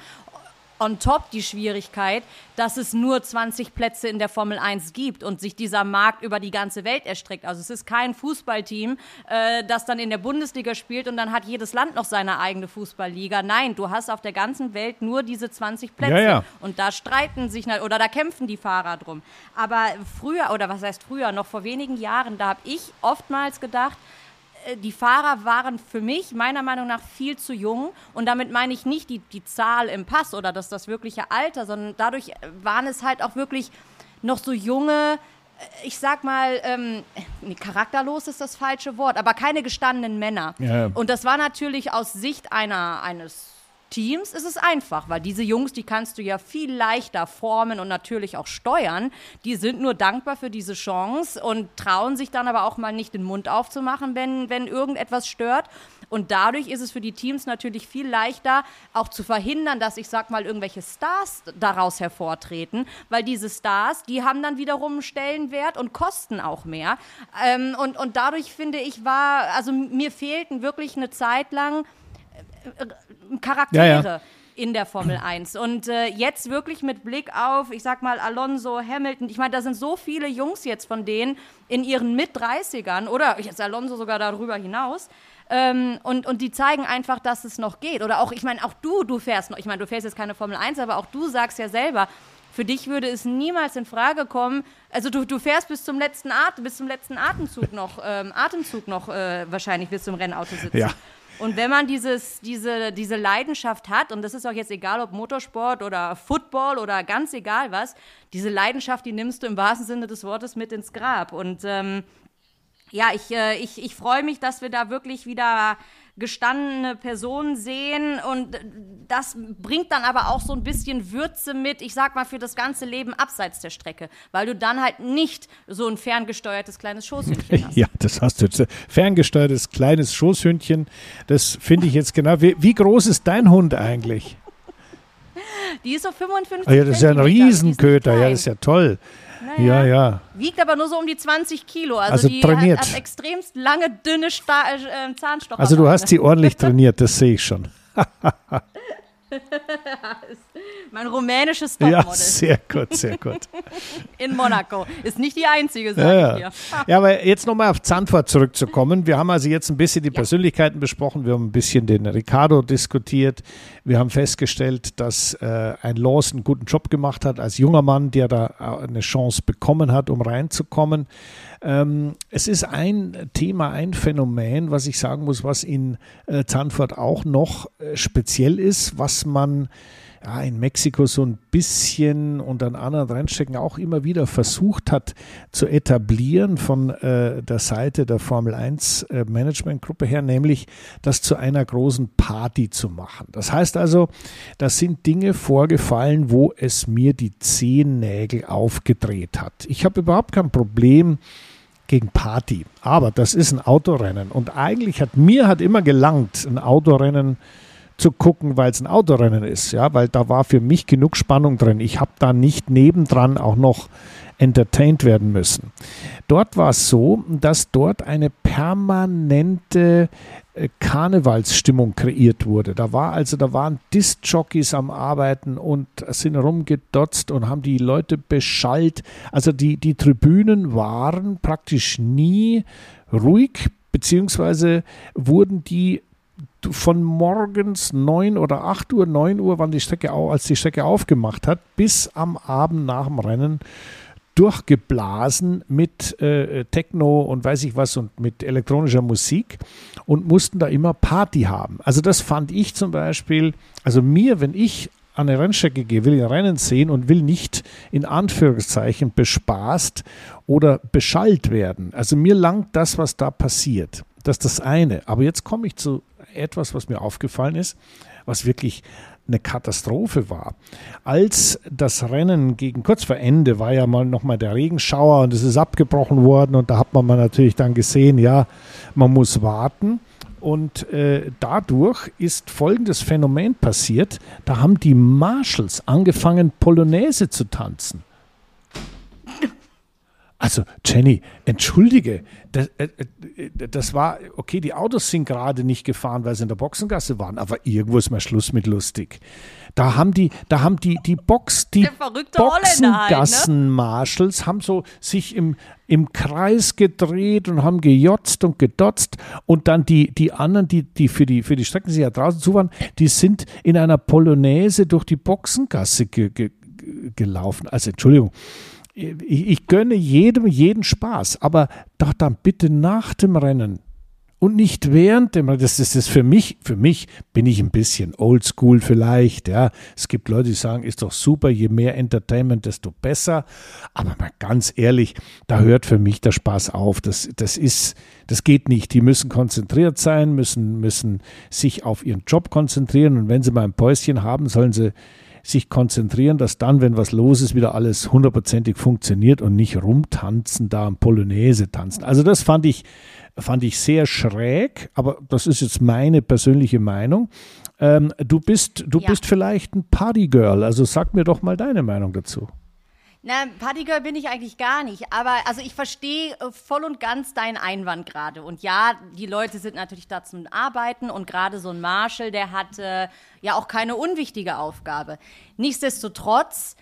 Speaker 2: on top die Schwierigkeit, dass es nur 20 Plätze in der Formel 1 gibt und sich dieser Markt über die ganze Welt erstreckt. Also es ist kein Fußballteam, äh, das dann in der Bundesliga spielt und dann hat jedes Land noch seine eigene Fußballliga. Nein, du hast auf der ganzen Welt nur diese 20 Plätze. Ja, ja. Und da streiten sich oder da kämpfen die Fahrer drum. Aber früher, oder was heißt früher, noch vor wenigen Jahren, da habe ich oftmals gedacht, die Fahrer waren für mich meiner Meinung nach viel zu jung. Und damit meine ich nicht die, die Zahl im Pass oder das, das wirkliche Alter, sondern dadurch waren es halt auch wirklich noch so junge, äh, ich sag mal, ähm, nee, charakterlos ist das falsche Wort, aber keine gestandenen Männer. Ja. Und das war natürlich aus Sicht einer, eines Teams ist es einfach, weil diese Jungs, die kannst du ja viel leichter formen und natürlich auch steuern. Die sind nur dankbar für diese Chance und trauen sich dann aber auch mal nicht den Mund aufzumachen, wenn, wenn irgendetwas stört. Und dadurch ist es für die Teams natürlich viel leichter, auch zu verhindern, dass ich sag mal irgendwelche Stars daraus hervortreten, weil diese Stars, die haben dann wiederum einen Stellenwert und kosten auch mehr. Ähm, und, und dadurch finde ich, war, also mir fehlten wirklich eine Zeit lang Charaktere. Ja, ja. In der Formel 1. Und äh, jetzt wirklich mit Blick auf, ich sag mal, Alonso, Hamilton, ich meine, da sind so viele Jungs jetzt von denen in ihren Mit-30ern oder jetzt Alonso sogar darüber hinaus, ähm, und, und die zeigen einfach, dass es noch geht. Oder auch, ich meine, auch du, du fährst noch, ich meine, du fährst jetzt keine Formel 1, aber auch du sagst ja selber, für dich würde es niemals in Frage kommen, also du, du fährst bis zum letzten Atem, bis zum letzten Atemzug noch, ähm, Atemzug noch äh, wahrscheinlich bis zum Rennauto sitzen. Ja. Und wenn man dieses, diese, diese Leidenschaft hat, und das ist auch jetzt egal, ob Motorsport oder Football oder ganz egal was, diese Leidenschaft, die nimmst du im wahrsten Sinne des Wortes mit ins Grab. Und ähm, ja, ich, äh, ich, ich freue mich, dass wir da wirklich wieder gestandene Personen sehen und das bringt dann aber auch so ein bisschen Würze mit, ich sag mal, für das ganze Leben abseits der Strecke, weil du dann halt nicht so ein ferngesteuertes kleines Schoßhündchen hast.
Speaker 1: Ja, das hast du. Ferngesteuertes kleines Schoßhündchen, das finde ich jetzt genau. Wie, wie groß ist dein Hund eigentlich?
Speaker 2: Die ist so 55
Speaker 1: ah, ja, das ist ja ein Riesenköter, ja, das ist ja toll. Naja, ja, ja.
Speaker 2: Wiegt aber nur so um die 20 Kilo. Also,
Speaker 1: also
Speaker 2: die
Speaker 1: trainiert.
Speaker 2: Hat, hat extremst lange, dünne Sta äh, Zahnstocher.
Speaker 1: Also du hast sie ordentlich trainiert, das sehe ich schon.
Speaker 2: mein rumänisches Topmodel.
Speaker 1: Ja, sehr gut, sehr gut.
Speaker 2: In Monaco. Ist nicht die einzige, sage
Speaker 1: ja, ich dir. Ja, aber jetzt nochmal auf Zandvoort zurückzukommen. Wir haben also jetzt ein bisschen die Persönlichkeiten besprochen. Wir haben ein bisschen den Ricardo diskutiert. Wir haben festgestellt, dass äh, ein Laws einen guten Job gemacht hat als junger Mann, der da eine Chance bekommen hat, um reinzukommen. Ähm, es ist ein Thema, ein Phänomen, was ich sagen muss, was in äh, Zandvoort auch noch äh, speziell ist, was man ja, in Mexiko so ein bisschen und an anderen Rennstrecken auch immer wieder versucht hat zu etablieren von äh, der Seite der Formel 1 äh, Managementgruppe her, nämlich das zu einer großen Party zu machen. Das heißt also, da sind Dinge vorgefallen, wo es mir die Zehennägel aufgedreht hat. Ich habe überhaupt kein Problem, gegen Party. Aber das ist ein Autorennen. Und eigentlich hat mir hat immer gelangt, ein Autorennen zu gucken, weil es ein Autorennen ist, ja, weil da war für mich genug Spannung drin. Ich habe da nicht nebendran auch noch entertained werden müssen. Dort war es so, dass dort eine permanente Karnevalsstimmung kreiert wurde. Da war also, da waren Disc-Jockeys am Arbeiten und sind rumgedotzt und haben die Leute beschallt. Also die, die Tribünen waren praktisch nie ruhig, beziehungsweise wurden die von morgens 9 oder 8 Uhr, 9 Uhr, wann die Strecke, als die Strecke aufgemacht hat, bis am Abend nach dem Rennen durchgeblasen mit äh, Techno und weiß ich was und mit elektronischer Musik und mussten da immer Party haben. Also das fand ich zum Beispiel, also mir, wenn ich an eine Rennstrecke gehe, will ich ein Rennen sehen und will nicht in Anführungszeichen bespaßt oder beschallt werden. Also mir langt das, was da passiert. Das ist das eine. Aber jetzt komme ich zu etwas, was mir aufgefallen ist, was wirklich eine Katastrophe war. Als das Rennen gegen kurz vor Ende war ja mal nochmal der Regenschauer und es ist abgebrochen worden und da hat man natürlich dann gesehen, ja, man muss warten. Und äh, dadurch ist folgendes Phänomen passiert. Da haben die Marshals angefangen, Polonaise zu tanzen. Also, Jenny, entschuldige, das, äh, äh, das, war, okay, die Autos sind gerade nicht gefahren, weil sie in der Boxengasse waren, aber irgendwo ist mal Schluss mit lustig. Da haben die, da haben die, die Box, die Boxengassen-Marshals halt, ne? haben so sich im, im Kreis gedreht und haben gejotzt und gedotzt und dann die, die anderen, die, die für die, für die Strecken, die ja draußen zu waren, die sind in einer Polonaise durch die Boxengasse ge, ge, gelaufen. Also, Entschuldigung ich, ich gönne jedem jeden Spaß, aber doch dann bitte nach dem Rennen und nicht während dem Rennen. Das ist das für mich, für mich bin ich ein bisschen oldschool vielleicht, ja. Es gibt Leute, die sagen, ist doch super, je mehr Entertainment, desto besser. Aber mal ganz ehrlich, da hört für mich der Spaß auf. Das, das ist, das geht nicht. Die müssen konzentriert sein, müssen, müssen sich auf ihren Job konzentrieren und wenn sie mal ein Päuschen haben, sollen sie sich konzentrieren, dass dann, wenn was los ist, wieder alles hundertprozentig funktioniert und nicht rumtanzen, da am Polonaise tanzen. Also das fand ich, fand ich sehr schräg, aber das ist jetzt meine persönliche Meinung. Ähm, du bist, du ja. bist vielleicht ein Partygirl, also sag mir doch mal deine Meinung dazu.
Speaker 2: Na, Partygirl bin ich eigentlich gar nicht. Aber also ich verstehe äh, voll und ganz deinen Einwand gerade. Und ja, die Leute sind natürlich da zum Arbeiten und gerade so ein Marshall, der hatte äh, ja auch keine unwichtige Aufgabe. Nichtsdestotrotz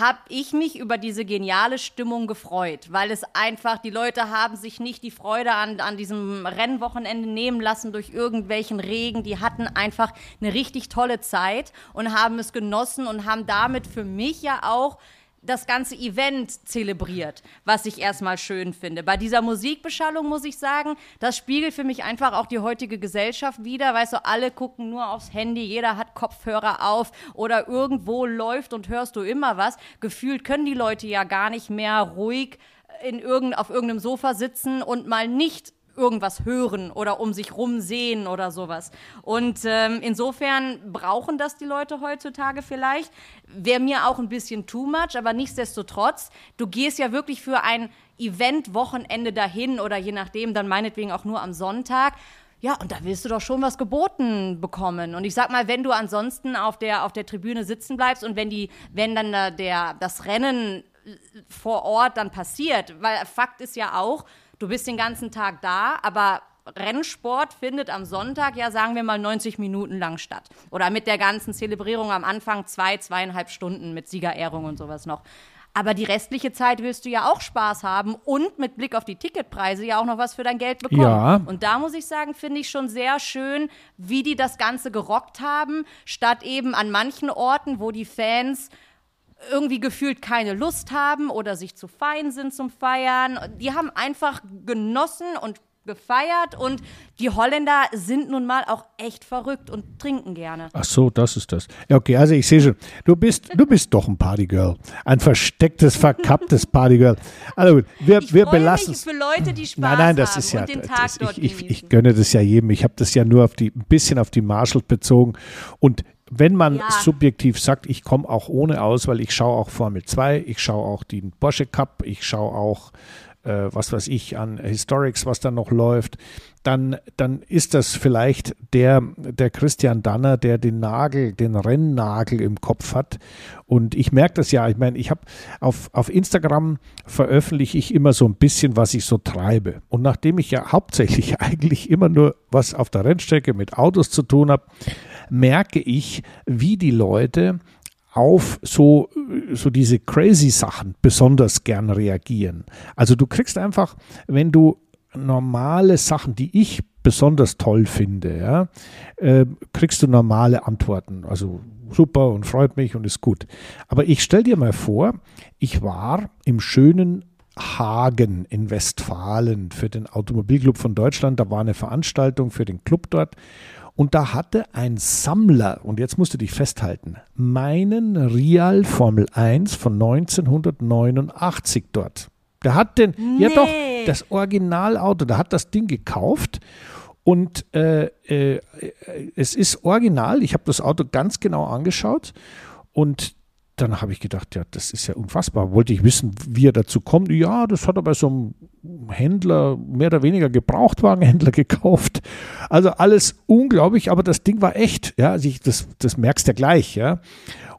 Speaker 2: habe ich mich über diese geniale Stimmung gefreut, weil es einfach, die Leute haben sich nicht die Freude an, an diesem Rennwochenende nehmen lassen durch irgendwelchen Regen. Die hatten einfach eine richtig tolle Zeit und haben es genossen und haben damit für mich ja auch das ganze Event zelebriert, was ich erstmal schön finde. Bei dieser Musikbeschallung muss ich sagen, das spiegelt für mich einfach auch die heutige Gesellschaft wieder. Weißt du, alle gucken nur aufs Handy, jeder hat Kopfhörer auf oder irgendwo läuft und hörst du immer was. Gefühlt können die Leute ja gar nicht mehr ruhig in irgend, auf irgendeinem Sofa sitzen und mal nicht irgendwas hören oder um sich rum sehen oder sowas. Und ähm, insofern brauchen das die Leute heutzutage vielleicht. Wäre mir auch ein bisschen too much, aber nichtsdestotrotz, du gehst ja wirklich für ein Event-Wochenende dahin oder je nachdem, dann meinetwegen auch nur am Sonntag. Ja, und da willst du doch schon was geboten bekommen. Und ich sag mal, wenn du ansonsten auf der, auf der Tribüne sitzen bleibst und wenn die, wenn dann der, das Rennen vor Ort dann passiert, weil Fakt ist ja auch, du bist den ganzen Tag da, aber Rennsport findet am Sonntag ja, sagen wir mal, 90 Minuten lang statt. Oder mit der ganzen Zelebrierung am Anfang zwei, zweieinhalb Stunden mit Siegerehrung und sowas noch. Aber die restliche Zeit willst du ja auch Spaß haben und mit Blick auf die Ticketpreise ja auch noch was für dein Geld bekommen. Ja. Und da muss ich sagen, finde ich schon sehr schön, wie die das Ganze gerockt haben, statt eben an manchen Orten, wo die Fans irgendwie gefühlt keine Lust haben oder sich zu fein sind zum Feiern. Die haben einfach genossen und gefeiert und die Holländer sind nun mal auch echt verrückt und trinken gerne.
Speaker 1: Ach so, das ist das. Ja, okay, also ich sehe schon, du bist, du bist doch ein Partygirl. Ein verstecktes, verkapptes Partygirl. Also gut, wir,
Speaker 2: ich
Speaker 1: wir belassen
Speaker 2: mich für Leute, die Spaß
Speaker 1: Nein, nein, das ist ja,
Speaker 2: und den Tag
Speaker 1: das, ich, ich, ich gönne das ja jedem. Ich habe das ja nur auf die, ein bisschen auf die Marshall bezogen. Und wenn man
Speaker 2: Ja.
Speaker 1: subjektiv sagt, ich komme auch ohne aus, weil ich schaue auch Formel 2, ich schaue auch den Porsche Cup, ich schaue auch, äh, was weiß ich, an Historics, was da noch läuft, dann, dann ist das vielleicht der, der Christian Danner, der den Nagel, den Rennnagel im Kopf hat. Und ich merke das ja, ich meine, ich habe auf, auf Instagram veröffentliche ich immer so ein bisschen, was ich so treibe. Und nachdem ich ja hauptsächlich eigentlich immer nur was auf der Rennstrecke mit Autos zu tun habe, merke ich, wie die Leute auf so, so diese crazy Sachen besonders gern reagieren. Also du kriegst einfach, wenn du normale Sachen, die ich besonders toll finde, ja, äh, kriegst du normale Antworten. Also super und freut mich und ist gut. Aber ich stell dir mal vor, ich war im schönen Hagen in Westfalen für den Automobilclub von Deutschland. Da war eine Veranstaltung für den Club dort. Und da hatte ein Sammler, und jetzt musst du dich festhalten, meinen Real Formel 1 von 1989 dort. Der hat den, ja doch,
Speaker 2: Nee.
Speaker 1: das Originalauto, der hat das Ding gekauft und äh, äh, es ist original. Ich habe das Auto ganz genau angeschaut und dann habe ich gedacht, ja, das ist ja unfassbar. Wollte ich wissen, wie er dazu kommt. Ja, das hat er bei so einem Händler, mehr oder weniger Gebrauchtwagenhändler gekauft. Also alles unglaublich, aber das Ding war echt. Ja, das, das merkst du ja gleich, ja.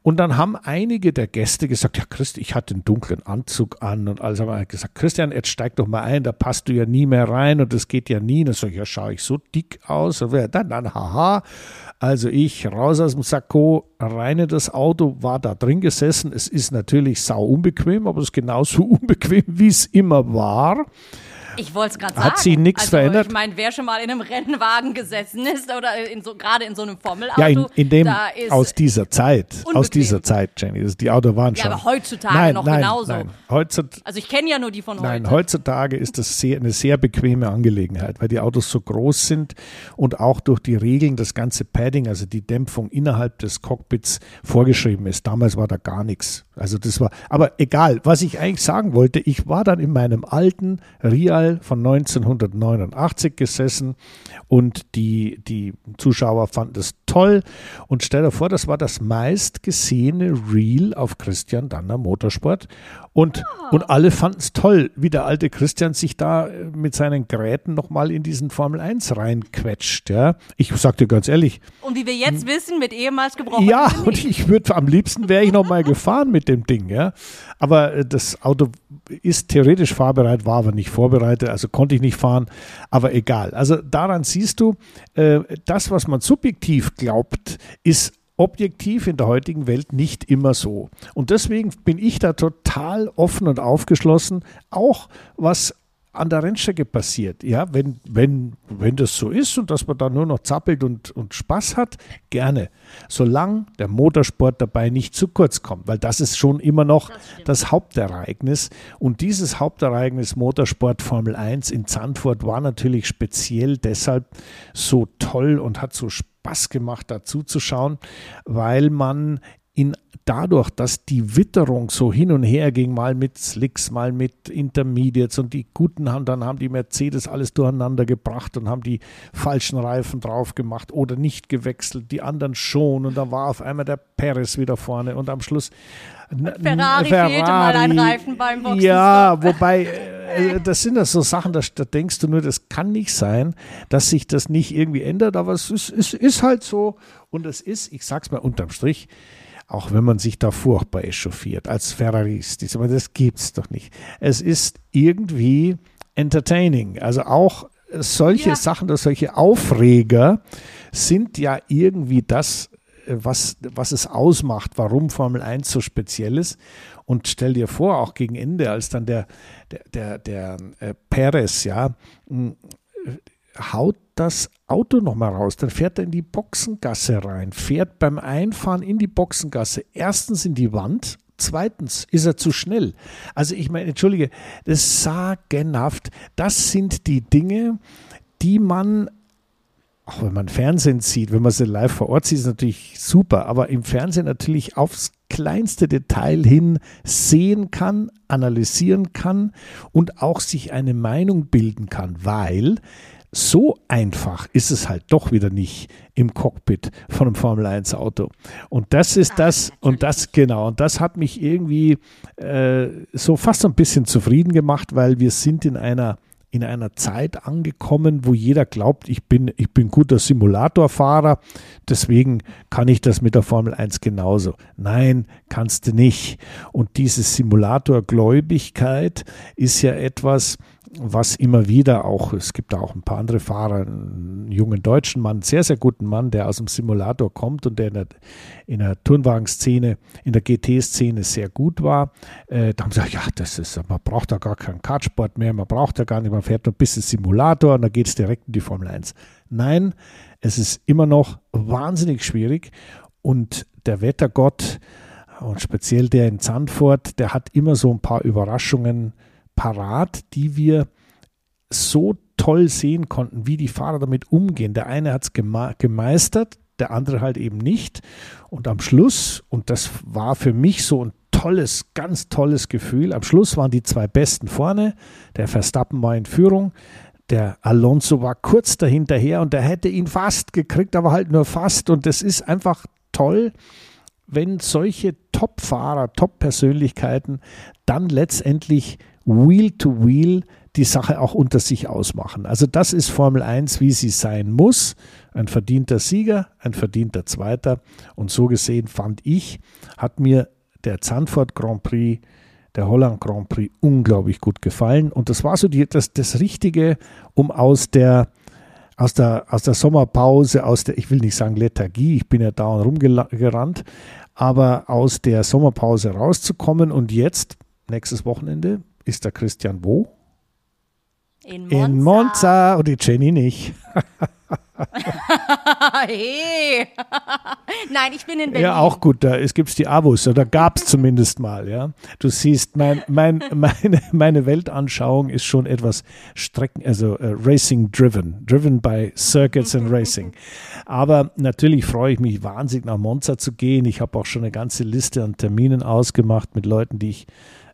Speaker 1: Und dann haben einige der Gäste gesagt, ja Christ, ich hatte einen dunklen Anzug an und alles haben gesagt, Christian, jetzt steig doch mal ein, da passt du ja nie mehr rein und das geht ja nie. Und dann sag ich, ja, schaue ich so dick aus? Und dann, dann, haha. Also ich raus aus dem Sakko, rein in das Auto, war da drin gesessen. Es ist natürlich sau unbequem, aber es ist genauso unbequem, wie es immer war.
Speaker 2: Ich wollte es gerade sagen.
Speaker 1: Hat sich nichts
Speaker 2: also,
Speaker 1: verändert?
Speaker 2: Ich meine, wer schon mal in einem Rennwagen gesessen ist oder in so, gerade in so einem Formelauto,
Speaker 1: Ja, in, in dem,
Speaker 2: da ist
Speaker 1: aus dieser Zeit, aus
Speaker 2: unbequem.
Speaker 1: dieser Zeit, Jenny, die Autos waren
Speaker 2: Ja,
Speaker 1: schon.
Speaker 2: aber heutzutage
Speaker 1: nein,
Speaker 2: noch
Speaker 1: nein,
Speaker 2: genauso.
Speaker 1: Nein, heutzutage,
Speaker 2: Also ich kenne ja nur die von
Speaker 1: Nein,
Speaker 2: heute.
Speaker 1: heutzutage ist das sehr, eine sehr bequeme Angelegenheit, weil die Autos so groß sind und auch durch die Regeln das ganze Padding, also die Dämpfung innerhalb des Cockpits vorgeschrieben ist. Damals war da gar nichts. Also das war, aber egal, was ich eigentlich sagen wollte, ich war dann in meinem alten Real von 1989 gesessen und die, die Zuschauer fanden das toll und stell dir vor, das war das meistgesehene Reel auf Christian Danner Motorsport und, und alle fanden es toll, wie der alte Christian sich da äh, mit seinen Geräten nochmal in diesen Formel 1 reinquetscht. Ja. Ich sag dir ganz ehrlich,
Speaker 2: Und wie wir jetzt wissen, mit ehemals gebrochenem
Speaker 1: ja, und ich würde am liebsten wäre ich noch mal gefahren mit dem Ding, ja. Aber äh, das Auto ist theoretisch fahrbereit, war aber nicht vorbereitet, also konnte ich nicht fahren. Aber egal. Also daran siehst du, äh, das, was man subjektiv glaubt, ist objektiv in der heutigen Welt nicht immer so. Und deswegen bin ich da total offen und aufgeschlossen, auch was an der Rennstrecke passiert. Ja, wenn, wenn, wenn das so ist und dass man da nur noch zappelt und, und Spaß hat, gerne. Solange der Motorsport dabei nicht zu kurz kommt, weil das ist schon immer noch das, Hauptereignis. Und dieses Hauptereignis Motorsport Formel 1 in Zandvoort war natürlich speziell deshalb so toll und hat so Spaß gemacht, dazu zu schauen, weil man in dadurch, dass die Witterung so hin und her ging, mal mit Slicks, mal mit Intermediates und die Guten haben, dann haben die Mercedes alles durcheinander gebracht und haben die falschen Reifen drauf gemacht oder nicht gewechselt, die anderen schon und dann war auf einmal der Perez wieder vorne und am Schluss n-
Speaker 2: Ferrari fehlte mal ein Reifen beim Boxenstopp.
Speaker 1: Ja, wobei, äh, das sind das so Sachen, da, da denkst du nur, das kann nicht sein, dass sich das nicht irgendwie ändert, aber es ist, es ist halt so und es ist, ich sag's mal unterm Strich, auch wenn man sich da furchtbar echauffiert als Ferrarist, aber das gibt's doch nicht. Es ist irgendwie entertaining, also auch solche
Speaker 2: Ja.
Speaker 1: Sachen, dass solche Aufreger sind ja irgendwie das, äh, was, was es ausmacht, warum Formel 1 so speziell ist. Und stell dir vor, auch gegen Ende, als dann der, der, der, der äh, Perez, ja, haut das Auto nochmal raus, dann fährt er in die Boxengasse rein, fährt beim Einfahren in die Boxengasse erstens in die Wand, zweitens ist er zu schnell. Also ich meine, entschuldige, das ist sagenhaft. Das sind die Dinge, die man auch wenn man Fernsehen sieht, wenn man sie live vor Ort sieht, ist natürlich super, aber im Fernsehen natürlich aufs kleinste Detail hin sehen kann, analysieren kann und auch sich eine Meinung bilden kann, weil so einfach ist es halt doch wieder nicht im Cockpit von einem Formel 1 Auto. Und das ist das, und das, genau, und das hat mich irgendwie äh, so fast ein bisschen zufrieden gemacht, weil wir sind in einer in einer Zeit angekommen, wo jeder glaubt, ich bin, ich bin guter Simulatorfahrer, deswegen kann ich das mit der Formel 1 genauso. Nein, kannst du nicht. Und diese Simulatorgläubigkeit ist ja etwas, was immer wieder auch, es gibt da auch ein paar andere Fahrer, einen jungen deutschen Mann, einen sehr, sehr guten Mann, der aus dem Simulator kommt und der in der, in der Turnwagenszene, in der GT-Szene sehr gut war. Äh, da haben sie gesagt, ja, das ist, man braucht da gar keinen Kartsport mehr, man braucht da gar nicht, man fährt nur ein bisschen Simulator und dann geht es direkt in die Formel 1. Nein, es ist immer noch wahnsinnig schwierig und der Wettergott und speziell der in Zandvoort, der hat immer so ein paar Überraschungen parat, die wir so toll sehen konnten, wie die Fahrer damit umgehen. Der eine hat es gemeistert, der andere halt eben nicht. Und am Schluss, und das war für mich so ein tolles, ganz tolles Gefühl, am Schluss waren die zwei Besten vorne. Der Verstappen war in Führung. Der Alonso war kurz dahinterher und der hätte ihn fast gekriegt, aber halt nur fast. Und das ist einfach toll, wenn solche Top-Fahrer, Top-Persönlichkeiten dann letztendlich Wheel to Wheel die Sache auch unter sich ausmachen. Also das ist Formel 1, wie sie sein muss. Ein verdienter Sieger, ein verdienter Zweiter. Und so gesehen fand ich, hat mir der Zandvoort Grand Prix, der Holland Grand Prix unglaublich gut gefallen. Und das war so die, das, das Richtige, um aus der, aus der, aus der Sommerpause, aus der, ich will nicht sagen Lethargie, ich bin ja da und rumgerannt, aber aus der Sommerpause rauszukommen und jetzt, nächstes Wochenende, ist der Christian wo?
Speaker 2: In Monza.
Speaker 1: In Monza und die Jenny nicht.
Speaker 2: hey. Nein, ich bin in Berlin.
Speaker 1: Ja, auch gut. Da gibt es die Abos, oder gab es zumindest mal. Ja, Du siehst, mein, mein, meine, meine Weltanschauung ist schon etwas Strecken, also uh, Racing-driven, driven by Circuits and Racing. Aber natürlich freue ich mich wahnsinnig, nach Monza zu gehen. Ich habe auch schon eine ganze Liste an Terminen ausgemacht mit Leuten, die ich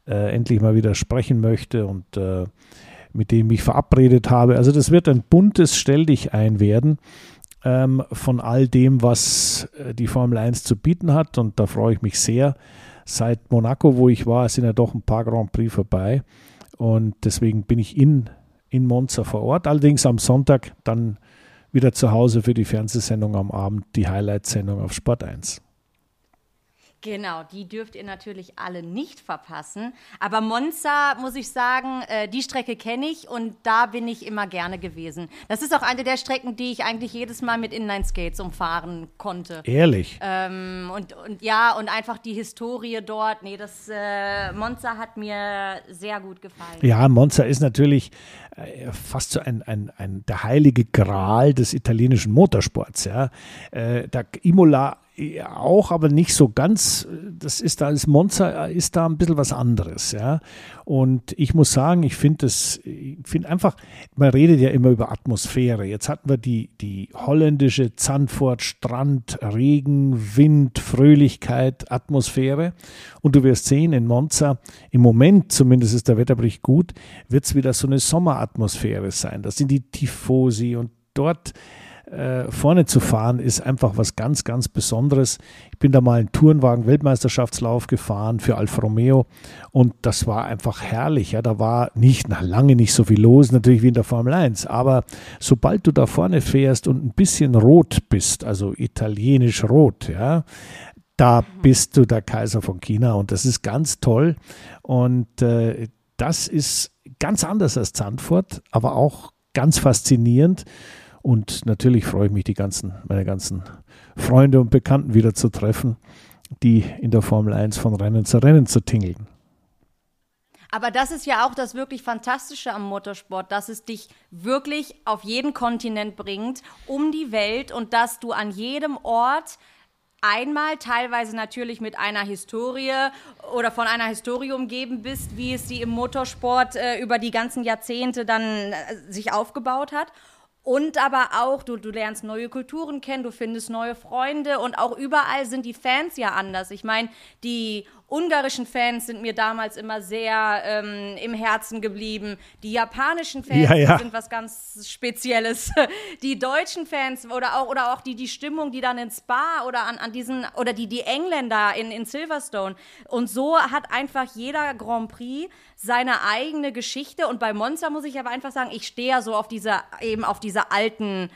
Speaker 1: äh, endlich mal wieder sprechen möchte und äh, mit dem ich verabredet habe. Also das wird ein buntes Stell dich ein werden ähm, von all dem, was äh, die Formel 1 zu bieten hat und da freue ich mich sehr. Seit Monaco, wo ich war, sind ja doch ein paar Grand Prix vorbei und deswegen bin ich in, in Monza vor Ort. Allerdings am Sonntag dann wieder zu Hause für die Fernsehsendung am Abend, die Highlight-Sendung auf Sport 1.
Speaker 2: Genau, die dürft ihr natürlich alle nicht verpassen. Aber Monza, muss ich sagen, äh, die Strecke kenne ich und da bin ich immer gerne gewesen. Das ist auch eine der Strecken, die ich eigentlich jedes Mal mit Inline-Skates umfahren konnte.
Speaker 1: Ehrlich?
Speaker 2: Ähm, und, und ja, und einfach die Historie dort. Nee, das äh, Monza hat mir sehr gut gefallen.
Speaker 1: Ja, Monza ist natürlich äh, fast so ein, ein, ein, der heilige Gral des italienischen Motorsports. Ja. Äh, da Imola auch, aber nicht so ganz. Das ist da, das Monza ist da ein bisschen was anderes, ja. Und ich muss sagen, ich finde das, ich finde einfach, man redet ja immer über Atmosphäre. Jetzt hatten wir die, die holländische Zandvoort, Strand, Regen, Wind, Fröhlichkeit, Atmosphäre. Und du wirst sehen, in Monza, im Moment zumindest ist der Wetterbericht gut, wird es wieder so eine Sommeratmosphäre sein. Das sind die Tifosi und dort äh, vorne zu fahren, ist einfach was ganz, ganz Besonderes. Ich bin da mal einen Tourenwagen-Weltmeisterschaftslauf gefahren für Alfa Romeo und das war einfach herrlich. Ja, da war nicht, na, lange nicht so viel los, natürlich wie in der Formel 1, aber sobald du da vorne fährst und ein bisschen rot bist, also italienisch rot, ja, da bist du der Kaiser von China und das ist ganz toll und äh, das ist ganz anders als Zandvoort, aber auch ganz faszinierend. Und natürlich freue ich mich, die ganzen, meine ganzen Freunde und Bekannten wieder zu treffen, die in der Formel 1 von Rennen zu Rennen zu tingeln.
Speaker 2: Aber das ist ja auch das wirklich Fantastische am Motorsport, dass es dich wirklich auf jeden Kontinent bringt, um die Welt und dass du an jedem Ort einmal teilweise natürlich mit einer Historie oder von einer Historie umgeben bist, wie es sie im Motorsport äh, über die ganzen Jahrzehnte dann äh, sich aufgebaut hat. Und aber auch, du, du lernst neue Kulturen kennen, du findest neue Freunde und auch überall sind die Fans ja anders. Ich meine, die ungarischen Fans sind mir damals immer sehr ähm, im Herzen geblieben. Die japanischen Fans
Speaker 1: Ja, ja.
Speaker 2: sind was ganz Spezielles. Die deutschen Fans oder auch, oder auch die, die Stimmung, die dann in Spa oder an, an diesen, oder die, die Engländer in, in Silverstone. Und so hat einfach jeder Grand Prix seine eigene Geschichte. Und bei Monza muss ich aber einfach sagen, ich stehe ja so auf dieser, eben auf dieser alten,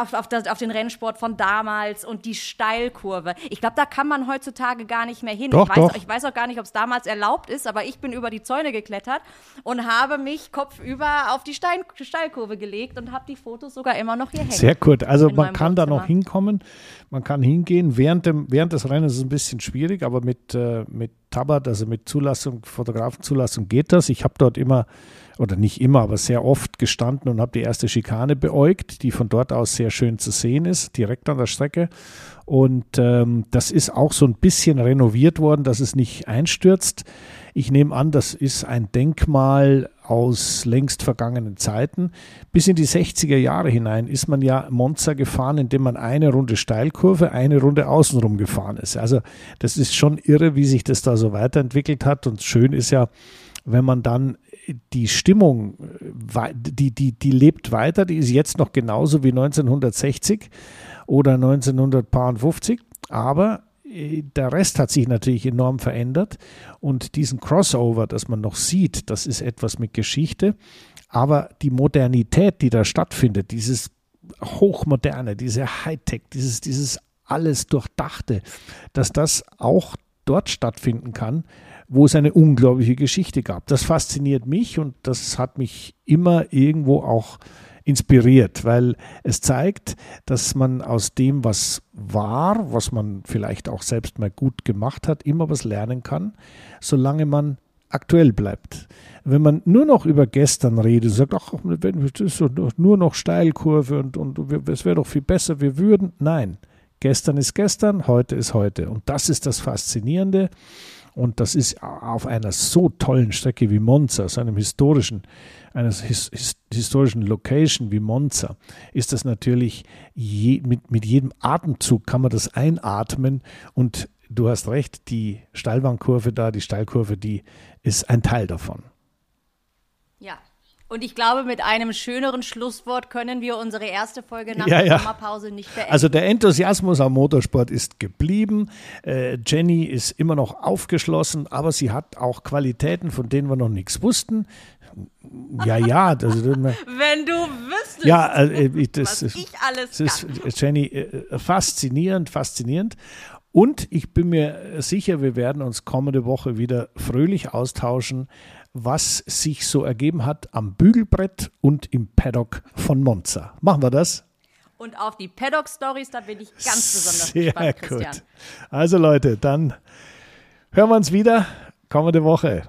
Speaker 2: auf, auf, das, auf den Rennsport von damals und die Steilkurve. Ich glaube, da kann man heutzutage gar nicht mehr hin.
Speaker 1: Doch,
Speaker 2: ich, weiß,
Speaker 1: doch.
Speaker 2: ich weiß auch gar nicht, ob es damals erlaubt ist, aber ich bin über die Zäune geklettert und habe mich kopfüber auf die Stein, Steilkurve gelegt und habe die Fotos sogar immer noch hier hängen.
Speaker 1: Sehr gut. Also man kann da
Speaker 2: Wohnzimmer.
Speaker 1: noch hinkommen, man kann hingehen. Während, dem, während des Rennens ist es ein bisschen schwierig, aber mit, äh, mit Tabat, also mit Zulassung, Fotografenzulassung geht das. Ich habe dort immer, oder nicht immer, aber sehr oft gestanden und habe die erste Schikane beäugt, die von dort aus sehr schön zu sehen ist, direkt an der Strecke. Und ähm, das ist auch so ein bisschen renoviert worden, dass es nicht einstürzt. Ich nehme an, das ist ein Denkmal aus längst vergangenen Zeiten. Bis in die 60er Jahre hinein ist man ja Monza gefahren, indem man eine Runde Steilkurve, eine Runde außenrum gefahren ist. Also das ist schon irre, wie sich das da so weiterentwickelt hat. Und schön ist ja, wenn man dann die Stimmung, äh, die, die, die lebt weiter, die ist jetzt noch genauso wie 1960 oder 1950, aber der Rest hat sich natürlich enorm verändert und diesen Crossover, das man noch sieht, das ist etwas mit Geschichte, aber die Modernität, die da stattfindet, dieses Hochmoderne, diese Hightech, dieses, dieses alles Durchdachte, dass das auch dort stattfinden kann, wo es eine unglaubliche Geschichte gab. Das fasziniert mich und das hat mich immer irgendwo auch inspiriert, weil es zeigt, dass man aus dem, was war, was man vielleicht auch selbst mal gut gemacht hat, immer was lernen kann, solange man aktuell bleibt. Wenn man nur noch über gestern redet, sagt, ach, das ist nur noch Steilkurve und, und es wäre doch viel besser, wir würden. Nein, gestern ist gestern, heute ist heute. Und das ist das Faszinierende. Und das ist auf einer so tollen Strecke wie Monza, so einem historischen, einer his, his, historischen Location wie Monza, ist das natürlich je, mit, mit jedem Atemzug kann man das einatmen und du hast recht, die Steilbahnkurve da, die Steilkurve, die ist ein Teil davon.
Speaker 2: Ja. Und ich glaube, mit einem schöneren Schlusswort können wir unsere erste Folge nach
Speaker 1: Ja,
Speaker 2: der
Speaker 1: ja.
Speaker 2: Sommerpause nicht beenden.
Speaker 1: Also der Enthusiasmus am Motorsport ist geblieben. Äh, Jenny ist immer noch aufgeschlossen, aber sie hat auch Qualitäten, von denen wir noch nichts wussten. Ja, ja, das,
Speaker 2: Wenn du wüsstest,
Speaker 1: ja, äh, ich- das,
Speaker 2: was ich alles
Speaker 1: das ist,
Speaker 2: kann.
Speaker 1: Jenny, äh, faszinierend, faszinierend. Und ich bin mir sicher, wir werden uns kommende Woche wieder fröhlich austauschen, was sich so ergeben hat am Bügelbrett und im Paddock von Monza. Machen wir das?
Speaker 2: Und auf die Paddock-Stories, da bin ich ganz besonders
Speaker 1: Sehr
Speaker 2: gespannt, Christian.
Speaker 1: gut. Also Leute, dann hören wir uns wieder kommende Woche.